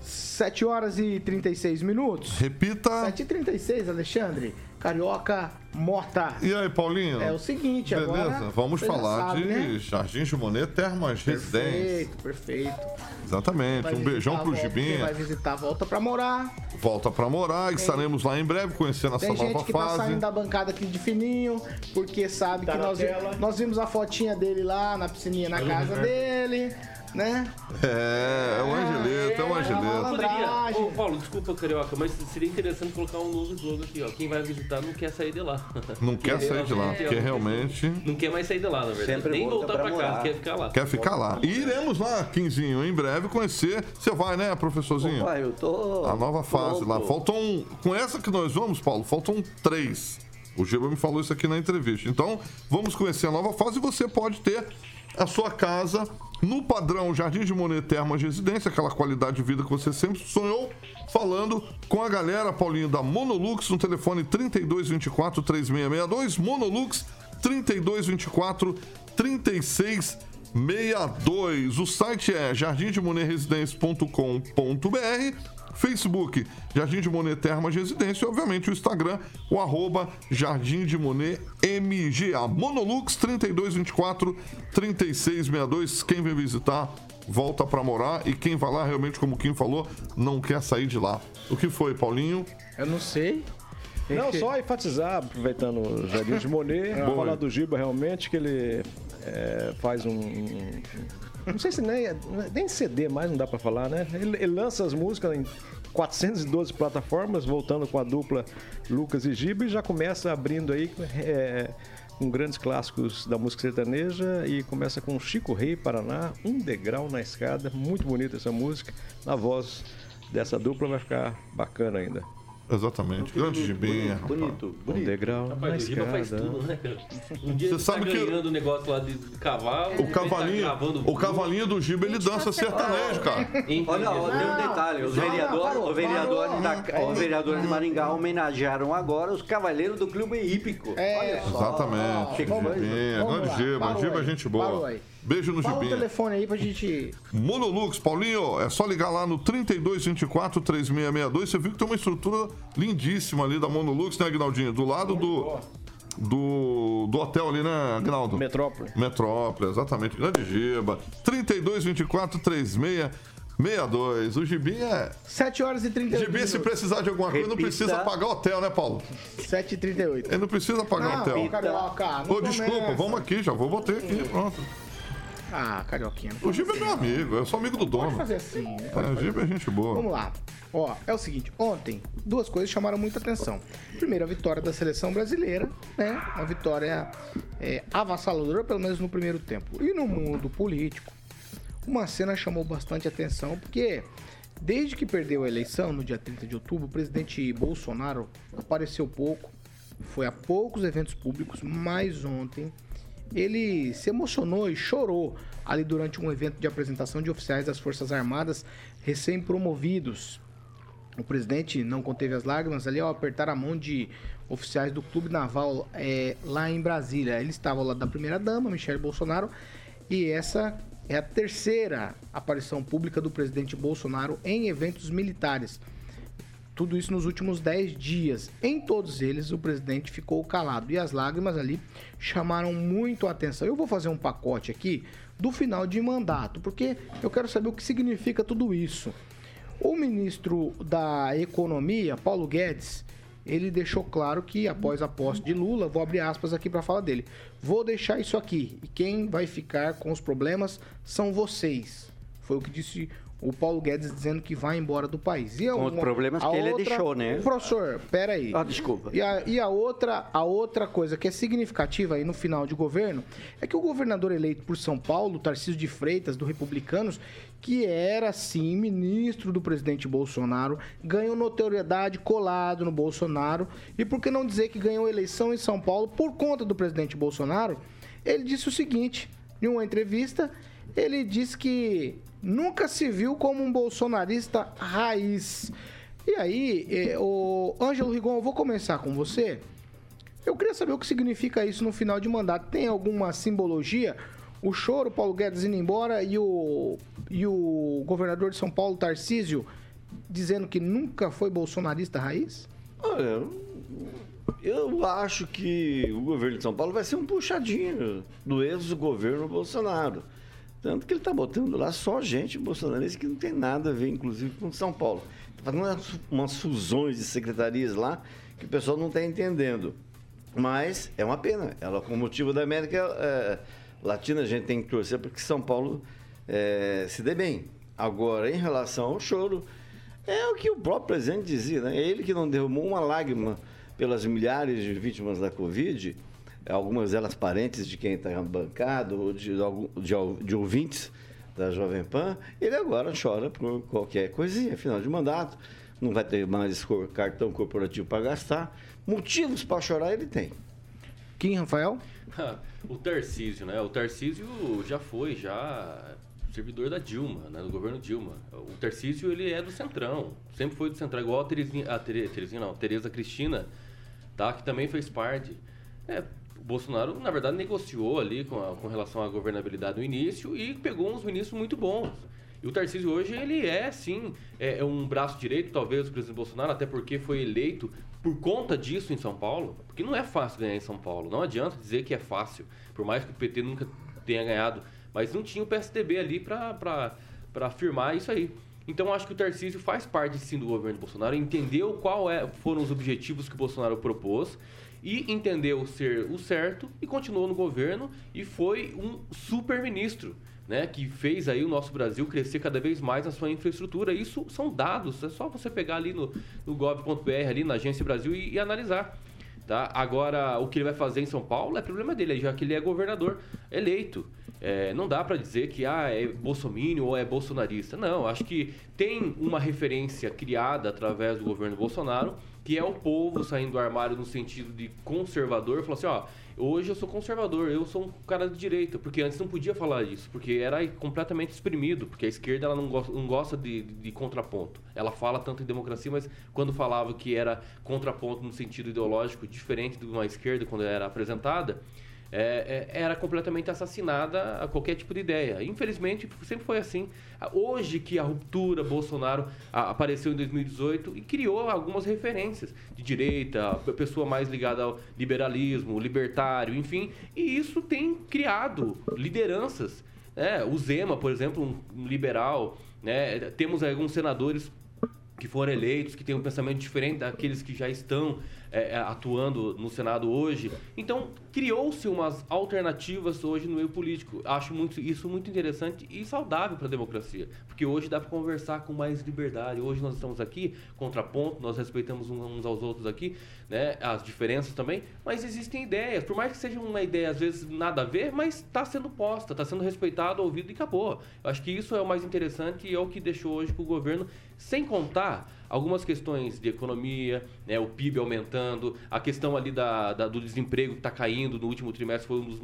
7 horas e 36 minutos. Repita. 7 e 36, Alexandre. Carioca Mota. E aí, Paulinho? É o seguinte, Beleza, agora. vamos falar sabe, de né? Jardim de Monet Termas Residência. Perfeito, perfeito. Exatamente. Vai Um beijão pro volta, quem Gibinha. Vai visitar, volta pra morar. Volta pra morar. Estaremos lá em breve conhecendo essa Tem nova gente que tá fase. saindo da bancada aqui de fininho, porque sabe Tá que nós, nós vimos a fotinha dele lá na piscininha na casa dele, né? É, é o Angelito, é o é, Angelito. Poderia, ô Paulo, desculpa, Carioca, mas seria interessante colocar um novo slogan aqui, ó. Quem vai visitar não quer sair de lá. Não quer sair de lá, porque realmente Não quer mais sair de lá, na verdade. Sempre Nem volta voltar pra pra, casa, quer ficar lá. quer ficar lá. E iremos lá, Quinzinho, em breve conhecer. Você vai, né, professorzinho? Pai, eu tô. A nova fase pronto. lá. Faltam. Com essa que nós vamos, Paulo, faltam três. O Giba me falou isso aqui na entrevista. Então, vamos conhecer a nova fase e você pode ter a sua casa no padrão Jardim de Monet Termas Residência, aquela qualidade de vida que você sempre sonhou, falando com a galera, Paulinho, da Monolux, no telefone 3224 3662, Monolux 3224 3662. O site é jardimdemonerresidência.com.br Facebook, Jardim de Monet Termas Residência e, obviamente, o Instagram, o arroba Jardim de Monet MGA. Monolux 3224 3662. Quem vem visitar, volta pra morar. E quem vai lá, realmente, como o Kim falou, não quer sair de lá. O que foi, Paulinho? Eu não sei. Não, só enfatizar, aproveitando o Jardim de Monet, falar do Giba realmente, que ele é, faz um. um- Não sei se nem, nem CD mais não dá pra falar, né? Ele, ele lança as músicas em 412 plataformas, voltando com a dupla Lucas e Giba, e já começa abrindo aí é, com grandes clássicos da música sertaneja e começa com Chico Rei Paraná, Um Degrau na Escada. Muito bonita essa música. Na voz dessa dupla vai ficar bacana ainda. Exatamente. Grande Gibinha. rapaz. Bonito, Um bonito. degrau Rapaz, o Giba faz tudo, né, cara? Um dia Você ele sabe tá que- ganhando o negócio lá de cavalo. O cavalinho, o cavalinho do Giba, ele dança tá sertanejo, cara. Olha, ó, tem um detalhe. Os vereadores, parou, parou. os vereadores de Maringá homenagearam agora os cavaleiros do Clube Hípico. É, Olha só. Exatamente. Gibinha, Vamos grande Giba. parou Giba é gente parou boa. aí. Beijo no Fala o Gibinha. telefone aí pra gente. Monolux, Paulinho, é só ligar lá no 3224 3662. Você viu que tem uma estrutura lindíssima ali da Monolux, né, Agnaldinho? Do lado do, do, do hotel ali, né, Agnaldo? Metrópole. Metrópole, exatamente. Grande Giba. 3224 3662. O Gibinha é. 7 horas e 38 Gibinha, se precisar de alguma coisa, não Repita. precisa pagar hotel, né, Paulo? 7 e 38 Ele não precisa pagar Não, hotel. Carioca, não Ô, desculpa, começa. vamos aqui, já vou botar aqui. Pronto. Ah, Carioquinha. O Giba é meu amigo, eu sou amigo do Pode dono. fazer assim, né? É, o Giba é gente boa. Vamos lá. Ó, é o seguinte, ontem duas coisas chamaram muita atenção. Primeiro, a vitória da seleção brasileira, né? Uma vitória é, avassaladora, pelo menos no primeiro tempo. E no mundo político, uma cena chamou bastante atenção, porque desde que perdeu a eleição, no dia 30 de outubro, o presidente Bolsonaro apareceu pouco, foi a poucos eventos públicos, mas ontem ele se emocionou e chorou ali durante um evento de apresentação de oficiais das Forças Armadas recém-promovidos. O presidente não conteve as lágrimas ali ao apertar a mão de oficiais do Clube Naval é, lá em Brasília. Ele estava ao lado da primeira-dama, Michele Bolsonaro, e essa é a terceira aparição pública do presidente Bolsonaro em eventos militares. Tudo isso nos últimos 10 dias. Em todos eles, o presidente ficou calado e as lágrimas ali chamaram muito a atenção. Eu vou fazer um pacote aqui do final de mandato, porque eu quero saber o que significa tudo isso. O ministro da Economia, Paulo Guedes, ele deixou claro que após a posse de Lula, vou abrir aspas aqui para falar dele. Vou deixar isso aqui e quem vai ficar com os problemas são vocês. Foi o que disse o Paulo Guedes dizendo que vai embora do país. E Com os problemas que ele deixou, né? Professor, peraí. Ah, desculpa. E a, e a outra, a outra coisa que é significativa aí no final de governo é que o governador eleito por São Paulo, Tarcísio de Freitas, do Republicanos, que era sim ministro do presidente Bolsonaro, ganhou notoriedade colado no Bolsonaro. E por que não dizer que ganhou eleição em São Paulo por conta do presidente Bolsonaro? Ele disse o seguinte, em uma entrevista, ele disse que nunca se viu como um bolsonarista raiz. E aí, eh, o Ângelo Rigon, eu vou começar com você. Eu queria saber o que significa isso no final de mandato. Tem alguma simbologia? O choro, Paulo Guedes indo embora e o, e o governador de São Paulo, Tarcísio, dizendo que nunca foi bolsonarista raiz? Olha, eu acho que o governo de São Paulo vai ser um puxadinho do ex-governo Bolsonaro. Tanto que ele está botando lá só gente bolsonarista que não tem nada a ver, inclusive, com São Paulo. Está fazendo umas, umas fusões de secretarias lá que o pessoal não está entendendo. Mas é uma pena. Ela, com motivo da América é, Latina, a gente tem que torcer para que São Paulo é, se dê bem. Agora, em relação ao choro, é o que o próprio presidente dizia, né? Ele que não derramou uma lágrima pelas milhares de vítimas da Covid, algumas delas parentes de quem está bancado, ou de, de, de ouvintes da Jovem Pan, ele agora chora por qualquer coisinha, final de mandato, não vai ter mais cartão corporativo para gastar. Motivos para chorar ele tem. Quem, Rafael? o Tarcísio, né? O Tarcísio já foi, já servidor da Dilma, né? Do governo Dilma. O Tarcísio, ele é do Centrão. Sempre foi do Centrão, igual a Terezinha, a Terezinha não, Tereza Cristina, tá? Que também fez parte. É, o Bolsonaro, na verdade, negociou ali com, a, com relação à governabilidade no início e pegou uns ministros muito bons. E o Tarcísio hoje, ele é, sim, é, é, um braço direito, talvez, do presidente Bolsonaro, até porque foi eleito por conta disso em São Paulo. Porque não é fácil ganhar em São Paulo. Não adianta dizer que é fácil. Por mais que o PT nunca tenha ganhado. Mas não tinha o PSDB ali para afirmar isso aí. Então acho que o Tarcísio faz parte sim do governo Bolsonaro, entendeu qual é, foram os objetivos que o Bolsonaro propôs e entendeu ser o certo e continuou no governo e foi um super ministro. Né, que fez aí o nosso Brasil crescer cada vez mais na sua infraestrutura. Isso são dados, é só você pegar ali no, no gov.br, ali na Agência Brasil e, e, analisar. Tá? Agora, o que ele vai fazer em São Paulo é problema dele, já que ele é governador eleito. É, não dá para dizer que ah, é bolsomínio ou é bolsonarista. Não, acho que tem uma referência criada através do governo Bolsonaro, que é o povo saindo do armário no sentido de conservador, falou assim, ó, hoje eu sou conservador, eu sou um cara de direita, porque antes não podia falar isso, porque era completamente exprimido, porque a esquerda ela não gosta, não gosta de, de, de contraponto. Ela fala tanto em democracia, mas quando falava que era contraponto no sentido ideológico, diferente de uma esquerda quando era apresentada, é, é, era completamente assassinada a qualquer tipo de ideia. Infelizmente, sempre foi assim. Hoje que a ruptura Bolsonaro apareceu em 2018 e criou algumas referências de direita, pessoa mais ligada ao liberalismo, libertário, enfim, e isso tem criado lideranças. Né? O Zema, por exemplo, um liberal, né? temos alguns senadores que foram eleitos, que têm um pensamento diferente daqueles que já estão é, é, atuando no Senado hoje. Então, criou-se umas alternativas hoje no meio político. Acho muito, isso muito interessante e saudável para a democracia, porque hoje dá para conversar com mais liberdade. Hoje nós estamos aqui, contraponto, nós respeitamos uns aos outros aqui, né, as diferenças também, mas existem ideias, por mais que seja uma ideia às vezes nada a ver, mas está sendo posta, está sendo respeitado, ouvido e acabou. Eu acho que isso é o mais interessante e é o que deixou hoje com o governo, sem contar algumas questões de economia, né, o PIB aumentando, a questão ali da, da do desemprego que está caindo no último trimestre foi um dos,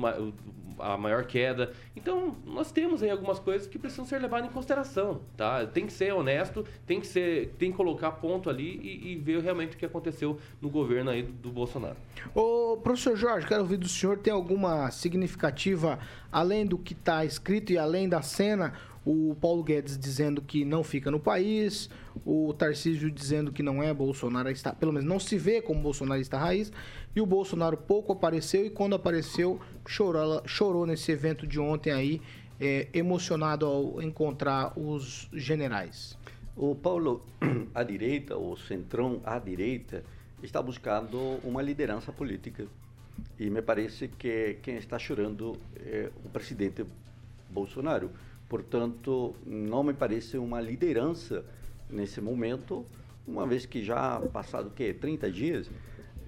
a maior queda. Então, nós temos aí algumas coisas que precisam ser levadas em consideração, tá? Tem que ser honesto, tem que ser, tem que colocar ponto ali e, e ver realmente o que aconteceu no governo aí do, do Bolsonaro. Ô, professor Jorge, quero ouvir do senhor, tem alguma significativa, além do que está escrito e além da cena, o Paulo Guedes dizendo que não fica no país, o Tarcísio dizendo que não é bolsonarista, pelo menos não se vê como bolsonarista raiz, e o Bolsonaro pouco apareceu e quando apareceu chorou, chorou nesse evento de ontem aí, é, emocionado ao encontrar os generais. O Paulo, à direita, o centrão à direita, está buscando uma liderança política. E me parece que quem está chorando é o presidente Bolsonaro Portanto, não me parece uma liderança nesse momento, uma vez que já passado o quê? 30 dias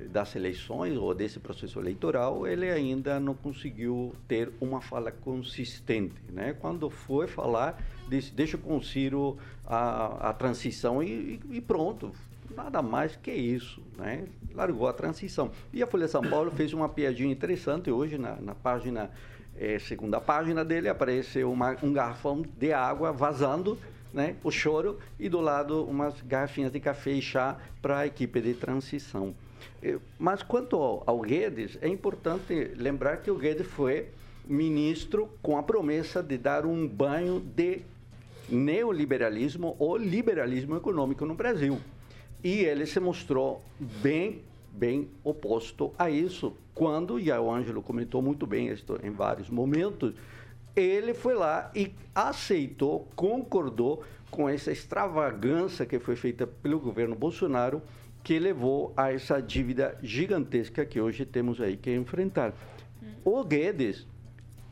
das eleições ou desse processo eleitoral, ele ainda não conseguiu ter uma fala consistente. Né? Quando foi falar, disse, deixa com o Ciro a, a transição e, e pronto. Nada mais que isso, né? Largou a transição. E a Folha de São Paulo fez uma piadinha interessante hoje na, na página, é, segunda página dele, apareceu uma, um garrafão de água vazando, né? O choro, e do lado umas garrafinhas de café e chá para a equipe de transição. Mas quanto ao, ao Guedes, é importante lembrar que o Guedes foi ministro com a promessa de dar um banho de neoliberalismo ou liberalismo econômico no Brasil. E ele se mostrou bem, bem oposto a isso. Quando, e o Ângelo comentou muito bem isso em vários momentos, ele foi lá e aceitou, concordou com essa extravagância que foi feita pelo governo Bolsonaro que levou a essa dívida gigantesca que hoje temos aí que enfrentar. O Guedes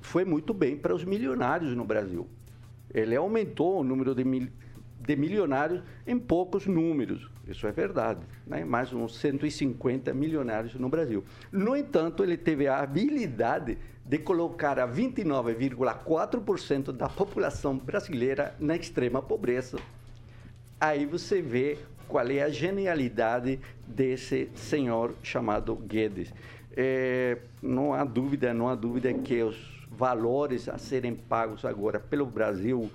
foi muito bem para os milionários no Brasil. Ele aumentou o número de, mil, de milionários em poucos números. Isso é verdade. Né? Mais uns 150 milionários no Brasil. No entanto, ele teve a habilidade de colocar a 29,4% da população brasileira na extrema pobreza. Aí você vê qual é a genialidade desse senhor chamado Guedes. É, não há dúvida, não há dúvida que os valores a serem pagos agora pelo Brasil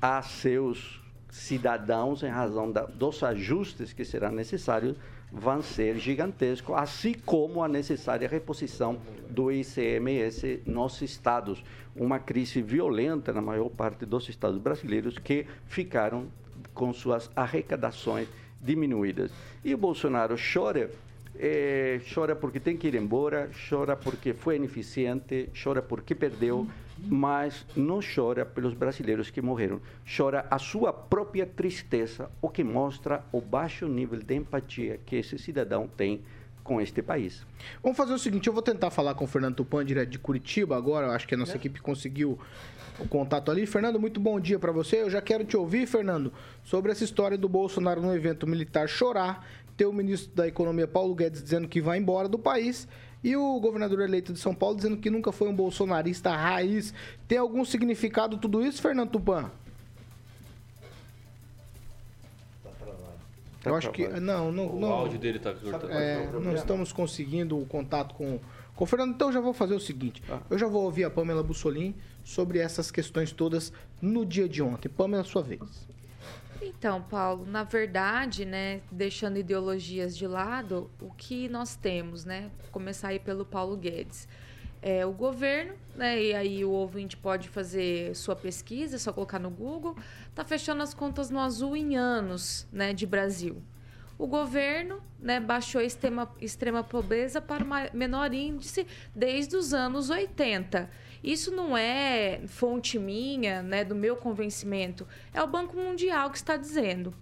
a seus cidadãos em razão da, dos ajustes que serão necessários vão ser gigantescos, assim como a necessária reposição do ICMS nos estados. Uma crise violenta na maior parte dos estados brasileiros que ficaram com suas arrecadações diminuídas. E o Bolsonaro chora, é, chora porque tem que ir embora, chora porque foi ineficiente, chora porque perdeu, mas não chora pelos brasileiros que morreram. Chora a sua própria tristeza, o que mostra o baixo nível de empatia que esse cidadão tem com este país. Vamos fazer o seguinte, eu vou tentar falar com o Fernando Tupan, direto de Curitiba agora, acho que a nossa é. equipe conseguiu o contato ali. Fernando, muito bom dia para você. Eu já quero te ouvir, Fernando, sobre essa história do Bolsonaro no evento militar chorar, ter o ministro da Economia Paulo Guedes dizendo que vai embora do país e o governador eleito de São Paulo dizendo que nunca foi um bolsonarista raiz. Tem algum significado tudo isso, Fernando Tupan? Tá Eu acho que. Não, não. O não, áudio dele está cortando. É, não estamos conseguindo o contato com, com o Fernando. Então eu já vou fazer o seguinte: ah. eu já vou ouvir a Pamela Bussolini sobre essas questões todas no dia de ontem. Pamela, sua vez. Então, Paulo, na verdade, né, deixando ideologias de lado, o que nós temos, né? Começar aí pelo Paulo Guedes. É, o governo, né, e aí o ouvinte pode fazer sua pesquisa, só colocar no Google, tá fechando as contas no azul em anos, né, de Brasil. O governo né, baixou a extrema, extrema pobreza para o menor índice desde os anos 80. Isso não é fonte minha, né, do meu convencimento, é o Banco Mundial que está dizendo.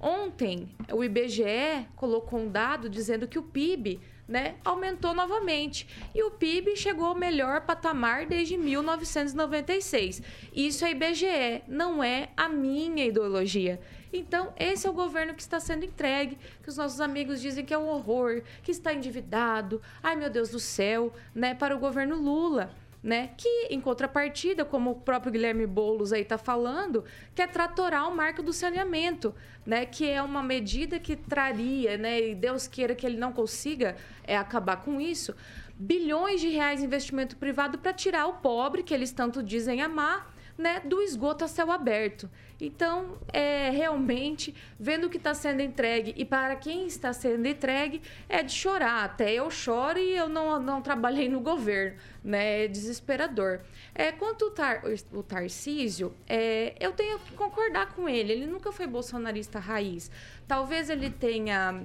Ontem, o IBGE colocou um dado dizendo que o PIB né, aumentou novamente. E o PIB chegou ao melhor patamar desde 1996. Isso é IBGE, não é a minha ideologia. Então, esse é o governo que está sendo entregue, que os nossos amigos dizem que é um horror, que está endividado. Ai, meu Deus do céu, né, para o governo Lula né? Que, em contrapartida, como o próprio Guilherme Boulos aí está falando, quer tratorar o marco do saneamento, né? Que é uma medida que traria, né? E Deus queira que ele não consiga é, acabar com isso, bilhões de reais de investimento privado para tirar o pobre, que eles tanto dizem amar, né, do esgoto a céu aberto. Então, é realmente vendo o que está sendo entregue e para quem está sendo entregue é de chorar. Até eu choro e eu não, não trabalhei no governo, né? É desesperador. É, quanto o, Tar, o Tarcísio, é, eu tenho que concordar com ele. Ele nunca foi bolsonarista raiz. Talvez ele tenha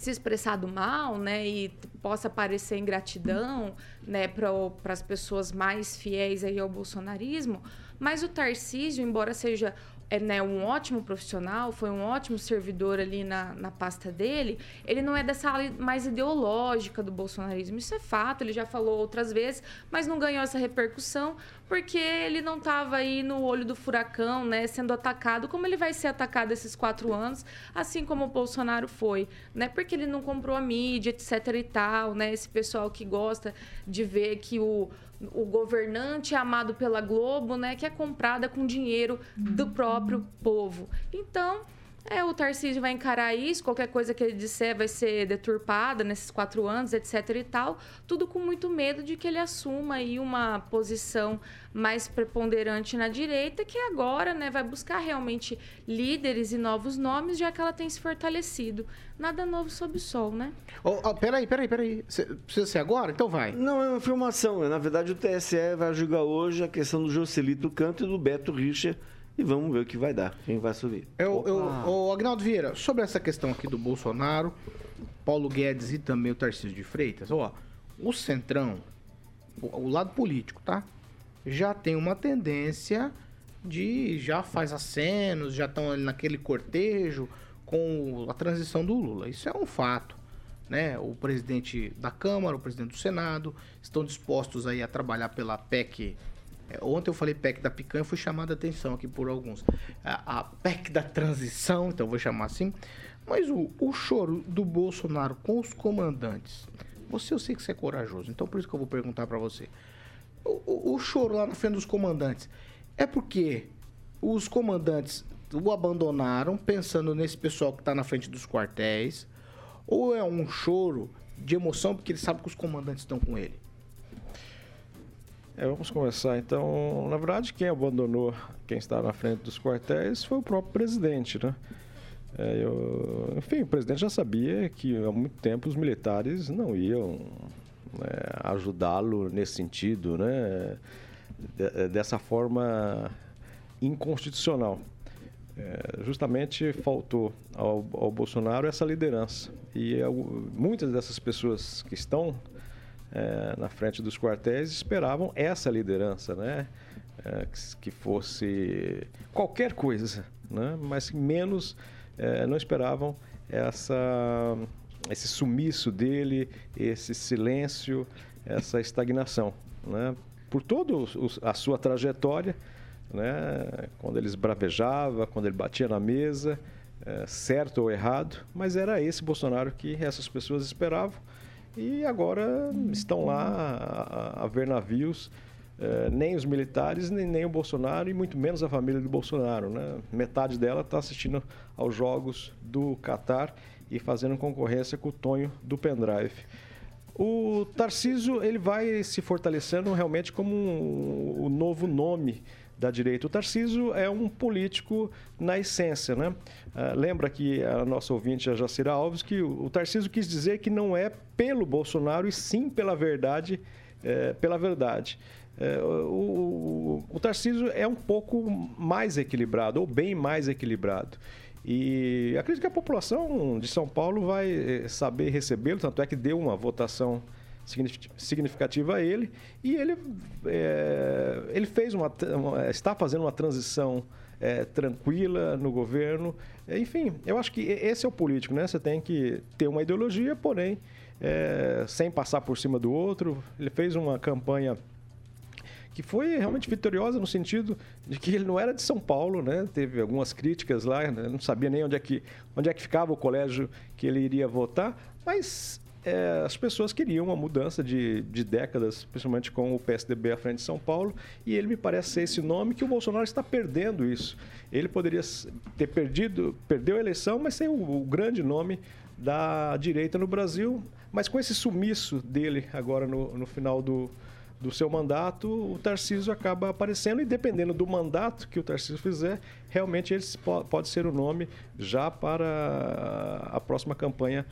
se expressado mal, né, e possa parecer ingratidão, né, para as pessoas mais fiéis aí ao bolsonarismo, mas o Tarcísio, embora seja é né, um ótimo profissional, foi um ótimo servidor ali na, na pasta dele, ele não é dessa ala mais ideológica do bolsonarismo. Isso é fato, ele já falou outras vezes, mas não ganhou essa repercussão porque ele não estava aí no olho do furacão, né, sendo atacado como ele vai ser atacado esses quatro anos, assim como o Bolsonaro foi, né, porque ele não comprou a mídia, etc e tal, né, esse pessoal que gosta de ver que o o governante amado pela Globo, né, que é comprada com dinheiro do próprio povo. Então, é, o Tarcísio vai encarar isso, qualquer coisa que ele disser vai ser deturpada nesses quatro anos, etc e tal, tudo com muito medo de que ele assuma aí uma posição mais preponderante na direita, que agora né, vai buscar realmente líderes e novos nomes, já que ela tem se fortalecido. Nada novo sob o sol, né? Oh, oh, peraí, peraí, peraí. Cê, precisa ser agora? Então vai. Não, é uma informação. Na verdade, o TSE vai julgar hoje a questão do Jocelito Canto e do Beto Richa e vamos ver o que vai dar, quem vai subir. Eu, eu, o Agnaldo Vieira, sobre essa questão aqui do Bolsonaro, Paulo Guedes e também o Tarcísio de Freitas, ó, o Centrão, o, o lado político, tá? Já tem uma tendência de já faz acenos, já estão ali naquele cortejo com a transição do Lula. Isso é um fato. Né? O presidente da Câmara, o presidente do Senado estão dispostos aí a trabalhar pela PEC ontem eu falei PEC da picanha, fui chamado a atenção aqui por alguns. A, a PEC da transição, então vou chamar assim. Mas o, o choro do Bolsonaro com os comandantes. Você, eu sei que você é corajoso, então por isso que eu vou perguntar para você. O, o, o choro lá na frente dos comandantes é porque os comandantes o abandonaram pensando nesse pessoal que está na frente dos quartéis? Ou é um choro de emoção porque ele sabe que os comandantes estão com ele? É, vamos começar então. Na verdade, quem abandonou quem está na frente dos quartéis foi o próprio presidente, né? É, eu, enfim, o presidente já sabia que há muito tempo os militares não iam né, ajudá-lo nesse sentido, né? É, dessa forma inconstitucional. É, justamente faltou ao, ao, Bolsonaro essa liderança. E muitas dessas pessoas que estão é, na frente dos quartéis esperavam essa liderança, né? É, que, fosse qualquer coisa, né? mas menos é, não esperavam essa, esse sumiço dele, esse silêncio, essa estagnação. Né? Por toda a sua trajetória, né? quando ele esbravejava, quando ele batia na mesa, é, certo ou errado, mas era esse Bolsonaro que essas pessoas esperavam e agora estão lá a, a ver navios, eh, nem os militares, nem, nem, o Bolsonaro e muito menos a família do Bolsonaro. Né? Metade dela está assistindo aos jogos do Catar e fazendo concorrência com o Tonho do pendrive. O Tarciso ele vai se fortalecendo realmente como um, um novo nome da direita. O Tarciso é um político na essência, né? Uh, lembra que a nossa ouvinte, a Jacira Alves, que o, o Tarciso quis dizer que não é pelo Bolsonaro e sim pela verdade, é, pela verdade. É, o, o, o Tarciso é um pouco mais equilibrado, ou bem mais equilibrado. E acredito que a população de São Paulo vai eh, saber recebê-lo, tanto é que deu uma votação significativa a ele e ele, é, ele fez uma, uma, está fazendo uma transição é, tranquila no governo. Enfim, eu acho que esse é o político, né? Você tem que ter uma ideologia, porém, é, sem passar por cima do outro. Ele fez uma campanha que foi realmente vitoriosa no sentido de que ele não era de São Paulo, né? Teve algumas críticas lá, né? não sabia nem onde é que onde é que ficava o colégio que ele iria votar, mas é, as pessoas queriam uma mudança de, de décadas, principalmente com o PSDB à frente de São Paulo, e ele me parece ser esse nome que o Bolsonaro está perdendo isso. Ele poderia ter perdido, perdeu a eleição, mas ser o, o grande nome da direita no Brasil, mas com esse sumiço dele agora no, no final do, do seu mandato, o Tarcísio acaba aparecendo e dependendo do mandato que o Tarcísio fizer, realmente ele pode ser o nome já para a próxima campanha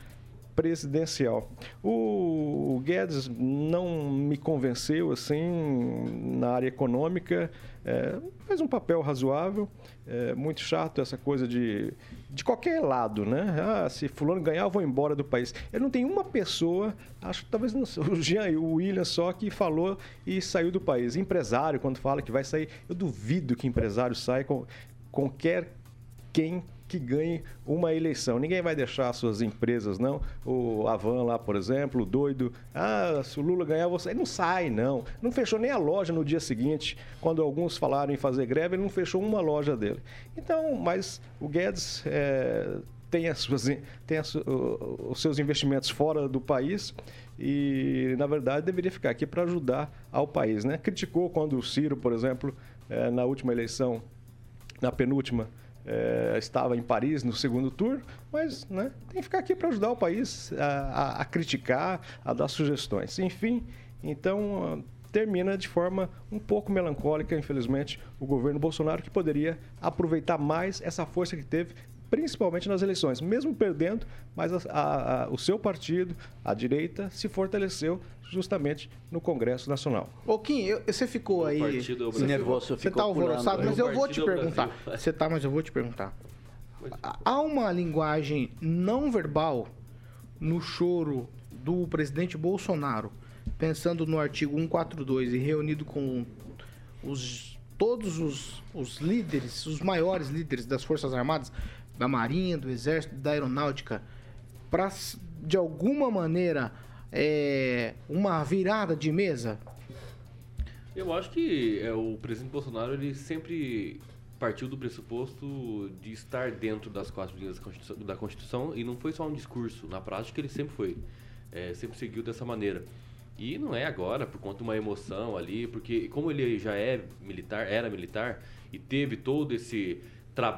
presidencial. O Guedes não me convenceu assim na área econômica, é, faz um papel razoável, é muito chato essa coisa de, de qualquer lado, né? Ah, se fulano ganhar, eu vou embora do país. Eu não tenho uma pessoa, acho que talvez não, o Jean e o William só, que falou e saiu do país. Empresário, quando fala que vai sair, eu duvido que empresário saia com, com quer quem que ganhe uma eleição. Ninguém vai deixar suas empresas, não. O Avan lá, por exemplo, o doido. Ah, se o Lula ganhar, você. Ele não sai, não. Não fechou nem a loja no dia seguinte. Quando alguns falaram em fazer greve, ele não fechou uma loja dele. Então, mas o Guedes. É tem, as suas, tem as, os seus investimentos fora do país e, na verdade, deveria ficar aqui para ajudar ao país. Né? Criticou quando o Ciro, por exemplo, é, na última eleição, na penúltima, é, estava em Paris no segundo turno, mas né, tem que ficar aqui para ajudar o país a, a, a, criticar, a dar sugestões. Enfim, então termina de forma um pouco melancólica, infelizmente, o governo Bolsonaro, que poderia aproveitar mais essa força que teve principalmente nas eleições. Mesmo perdendo, mas a, a, o seu partido, a direita, se fortaleceu justamente no Congresso Nacional. Ô Kim, eu, você ficou aí você nervoso, você está alvoroçado, mas eu vou te perguntar. Você tá, mas eu vou te perguntar. Há uma linguagem não verbal no choro do presidente Bolsonaro, pensando no artigo 142 e reunido com os todos os, os líderes, os maiores líderes das Forças Armadas, da Marinha, do Exército, da Aeronáutica, para de alguma maneira é, uma virada de mesa? Eu acho que é, o presidente Bolsonaro ele sempre partiu do pressuposto de estar dentro das quatro linhas da Constituição, da Constituição e não foi só um discurso. Na prática, ele sempre foi. É, sempre seguiu dessa maneira. E não é agora por conta de uma emoção ali, porque como ele já é militar, era militar e teve todo esse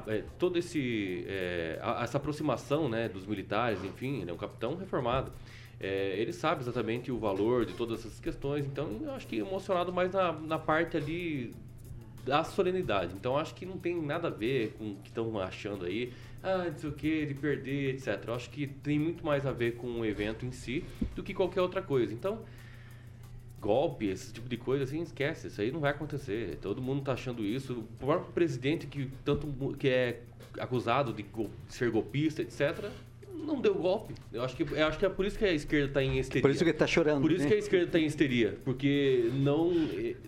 é, todo esse é, essa aproximação né, dos militares, enfim, é um capitão reformado. É, ele sabe exatamente o valor de todas essas questões, então eu acho que emocionado mais na, na parte ali da solenidade. Então acho que não tem nada a ver com o que estão achando aí, ah, não sei o que, de perder, etc. Eu acho que tem muito mais a ver com o evento em si do que qualquer outra coisa. Então, golpe, esse tipo de coisa, assim, esquece, isso aí não vai acontecer. Todo mundo está achando isso. O próprio presidente que tanto que é acusado de ser golpista, etc., não deu golpe. Eu acho que, eu acho que é por isso que a esquerda está em histeria. Por isso que está chorando. Por isso né? que a esquerda está em histeria. Porque não,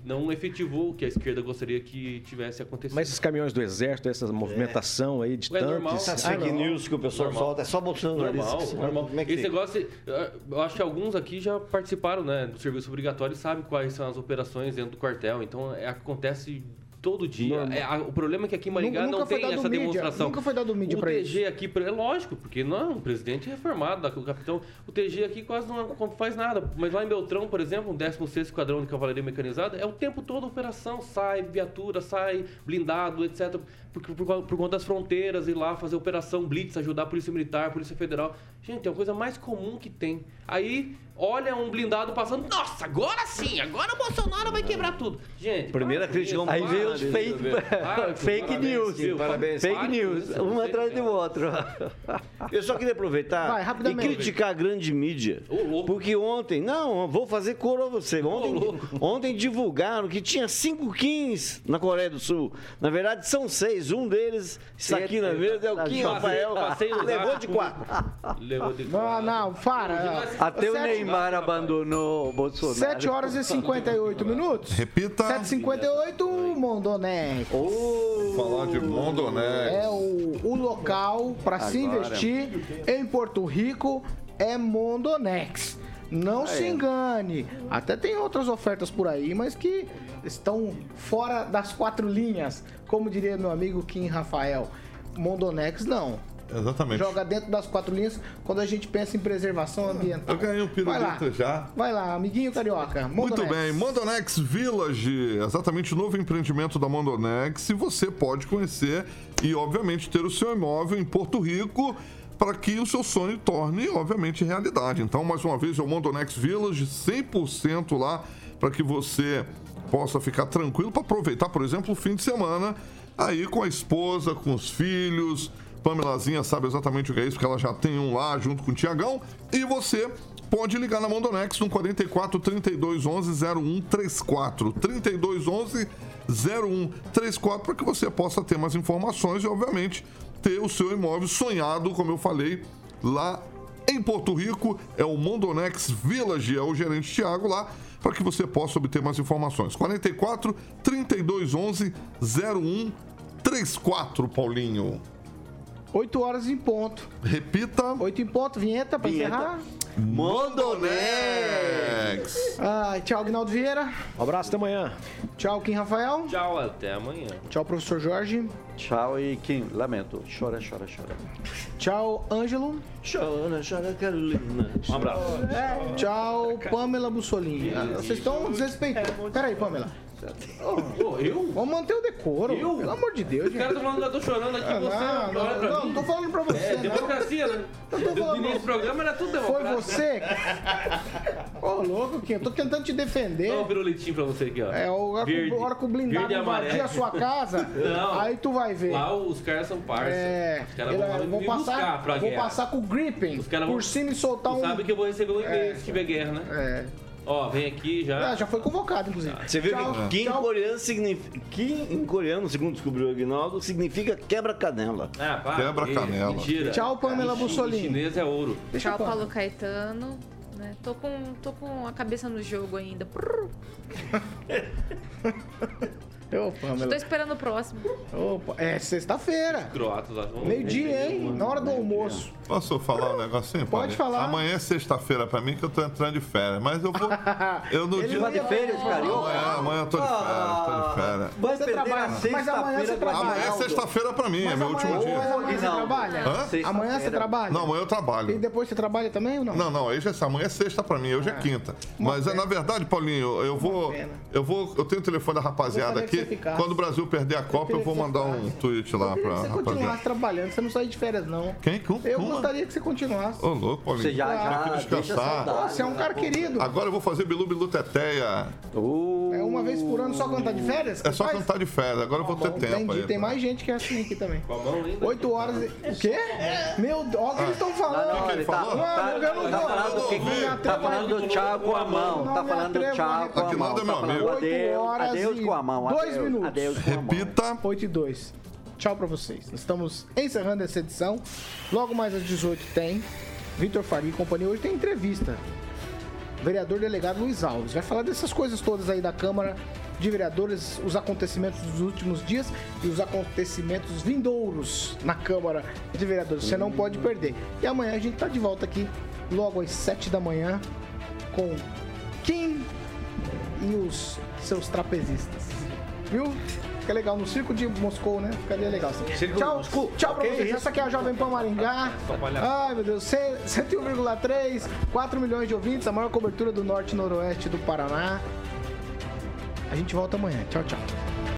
não efetivou o que a esquerda gostaria que tivesse acontecido. Mas esses caminhões do exército, essa movimentação é. aí de é tanques... Normal, Essas fake ah, news que o pessoal normal. solta, é só Bolsonaro. Normal, normal. Como é que Esse negócio, eu acho que alguns aqui já participaram né, do serviço obrigatório e sabem quais são as operações dentro do quartel. Então, é, acontece todo dia. É, a, o problema é que aqui em Maringá nunca não tem essa mídia, demonstração. Nunca foi dado mídia O TG aqui, é lógico, porque não é um presidente reformado, o capitão. O TG aqui quase não faz nada. Mas lá em Beltrão, por exemplo, um 16 Esquadrão de Cavalaria Mecanizada, é o tempo todo operação. Sai viatura, sai blindado, etc. Por, por, por conta das fronteiras, ir lá fazer operação blitz, ajudar a Polícia Militar, Polícia Federal. Gente, é a coisa mais comum que tem. Aí olha um blindado passando. Nossa, agora sim, agora o Bolsonaro vai quebrar tudo. Gente, primeira crítica Aí veio os fake, fake news. parabéns. Fake news, um atrás do outro. Eu só queria aproveitar vai, e criticar a grande mídia. Porque ontem, não, vou fazer coro a você. Ontem, ontem divulgaram que tinha cinco Kings na Coreia do Sul. Na verdade, são seis. Um deles está aqui na mesa, é o Kim Rafael. Levou de quatro. Levou de quatro. Não, não, para. Até o Neymar. Neymar abandonou o Bolsonaro. 7 horas e 58 minutos. Repita. 7h58, Mondonex. Oh, Falar de Mondonex. É o, o local para se investir em Porto Rico é Mondonex. Não ah, se é. engane. Até tem outras ofertas por aí, mas que estão fora das quatro linhas, como diria meu amigo Kim Rafael. Mondonex não. Exatamente. Joga dentro das quatro linhas quando a gente pensa em preservação ambiental. Eu ganhei um pirulito já. Vai lá, amiguinho carioca. Mondonex. Muito bem, Mondonex Village, exatamente o novo empreendimento da Mondonex. E você pode conhecer e, obviamente, ter o seu imóvel em Porto Rico para que o seu sonho torne, obviamente, realidade. Então, mais uma vez, é o Mondonex Village, 100% lá, para que você possa ficar tranquilo para aproveitar, por exemplo, o fim de semana aí com a esposa, com os filhos Pamelazinha sabe exatamente o que é isso, porque ela já tem um lá junto com o Tiagão. E você pode ligar na Mondonex no 44 32 11 0134. 32 11 0134 para que você possa ter mais informações e, obviamente, ter o seu imóvel sonhado, como eu falei, lá em Porto Rico. É o Mondonex Village, é o gerente Tiago lá para que você possa obter mais informações. 44 32 11 0134. 3434, Paulinho. 8 horas em ponto. Repita. 8 em ponto, vinheta pra Vinheta. encerrar. Mondonex. Ah, tchau, Agnaldo Vieira. Um abraço, até amanhã. Tchau, Kim Rafael. Tchau, até amanhã. Tchau, professor Jorge. Tchau e Kim, lamento. Chora, chora, chora. Tchau, Ângelo. Chora, chora, Carolina. Um abraço. Tchau, Pamela Bussolini. Ah, Vocês estão desrespeitando. Peraí, Pamela. Pô, eu? Vamos manter o decoro. Eu? Pelo amor de Deus, Os caras estão falando que eu tô chorando aqui, Ah, você não, olha pra não, não, tô falando pra você. É, democracia, né? Eu tô Do falando- início do programa era tudo Foi democrático. você? Ô, louco, Kim. Eu tô tentando te defender. Olha o pirulitinho pra você aqui, ó. É, o hora que Verde. o- hora que o blindado invadir a sua casa, Não. aí tu vai ver. Lá os caras são parça. É, Os caras vão vou me passar, pra vou guerra. passar com o gripping Os caras vão- por cima e soltar Tu um. sabe que eu vou receber um e-mail É. se tiver guerra, né? É. Ó, vem aqui já. Ah, já foi convocado, inclusive. Você viu Tchau, que Kim em coreano significa. Kim em coreano, segundo descobriu o Aguinaldo, significa quebra-canela. Ah, pá, Quebra ei, canela. Mentira. Tchau, Pamela Bussolini. Chinês é ouro. Deixa Tchau. Paulo Caetano. Né? Tô, com, tô com a cabeça no jogo ainda. Ô, Pamela. esperando o próximo. Opa, é sexta-feira. Croatas Meio-dia, hein? Na hora do almoço. Posso falar um negocinho? Pode falar. Amanhã é sexta-feira pra mim que eu tô entrando de férias, mas eu vou. Eu no Ele dia. não ia- férias, carioca? Amanhã, amanhã eu tô de férias, tô de férias. Vai Você perder trabalha, a mas amanhã você sexta-feira trabalha. Amanhã é sexta-feira pra mim, é Mas meu último dia. amanhã você Não. trabalha? Hã? Amanhã você trabalha? Não, amanhã eu E trabalho. depois você trabalha também ou não? Não, não, aí já é amanhã é sexta pra mim, hoje é quinta. Mas é, na verdade, Paulinho, eu vou. pena. Eu vou. Eu tenho o telefone da rapaziada aqui. Quando o Brasil perder a Copa, eu queria vou mandar um tweet lá Eu que você rapaziada. continuasse trabalhando, você não sair de férias, não. Quem? Com? Eu gostaria que você continuasse. Ô, louco, Paulinho. Você já, Tem que já deixa descansar. saudade. Você é um cara querido. Agora eu vou fazer Bilu Bilu Teteia. Uh, É uma vez por ano só quando tá de férias? É só faz? cantar de férias, agora eu vou ter Bom, tempo entendi. aí. Tem mais gente que é assim aqui também. Com a mão ainda. 8 horas. O quê? Meu Deus, olha o que eles estão falando. Ele tá, falou? tá, eu não tá falando Eu que- tá falando do tchau com a mão. Tá falando tchau com a Aqui mão. nada, Tá meu falando amigo. adeus, Oito horas adeus com a mão. dois adeus, minutos. Adeus. Repita. 8 e 2. Tchau pra vocês. Estamos encerrando essa edição. Logo mais às 18 tem Vitor Faria e companhia. Hoje tem entrevista. Vereador delegado Luiz Alves. Vai falar dessas coisas todas aí da Câmara de Vereadores, os acontecimentos dos últimos dias e os acontecimentos vindouros na Câmara de Vereadores. Você não pode perder. E amanhã a gente tá de volta aqui, logo às 7 da manhã, com Kim e os seus trapezistas. Viu? Fica legal no Circo de Moscou, né? Ficaria legal. Assim. Tchau, tchau pra vocês. Essa aqui é a Jovem Pan Maringá. Ai, meu Deus. 100 101,3, 4 milhões de ouvintes, a maior cobertura do norte e noroeste do Paraná. A gente volta amanhã. Tchau, tchau.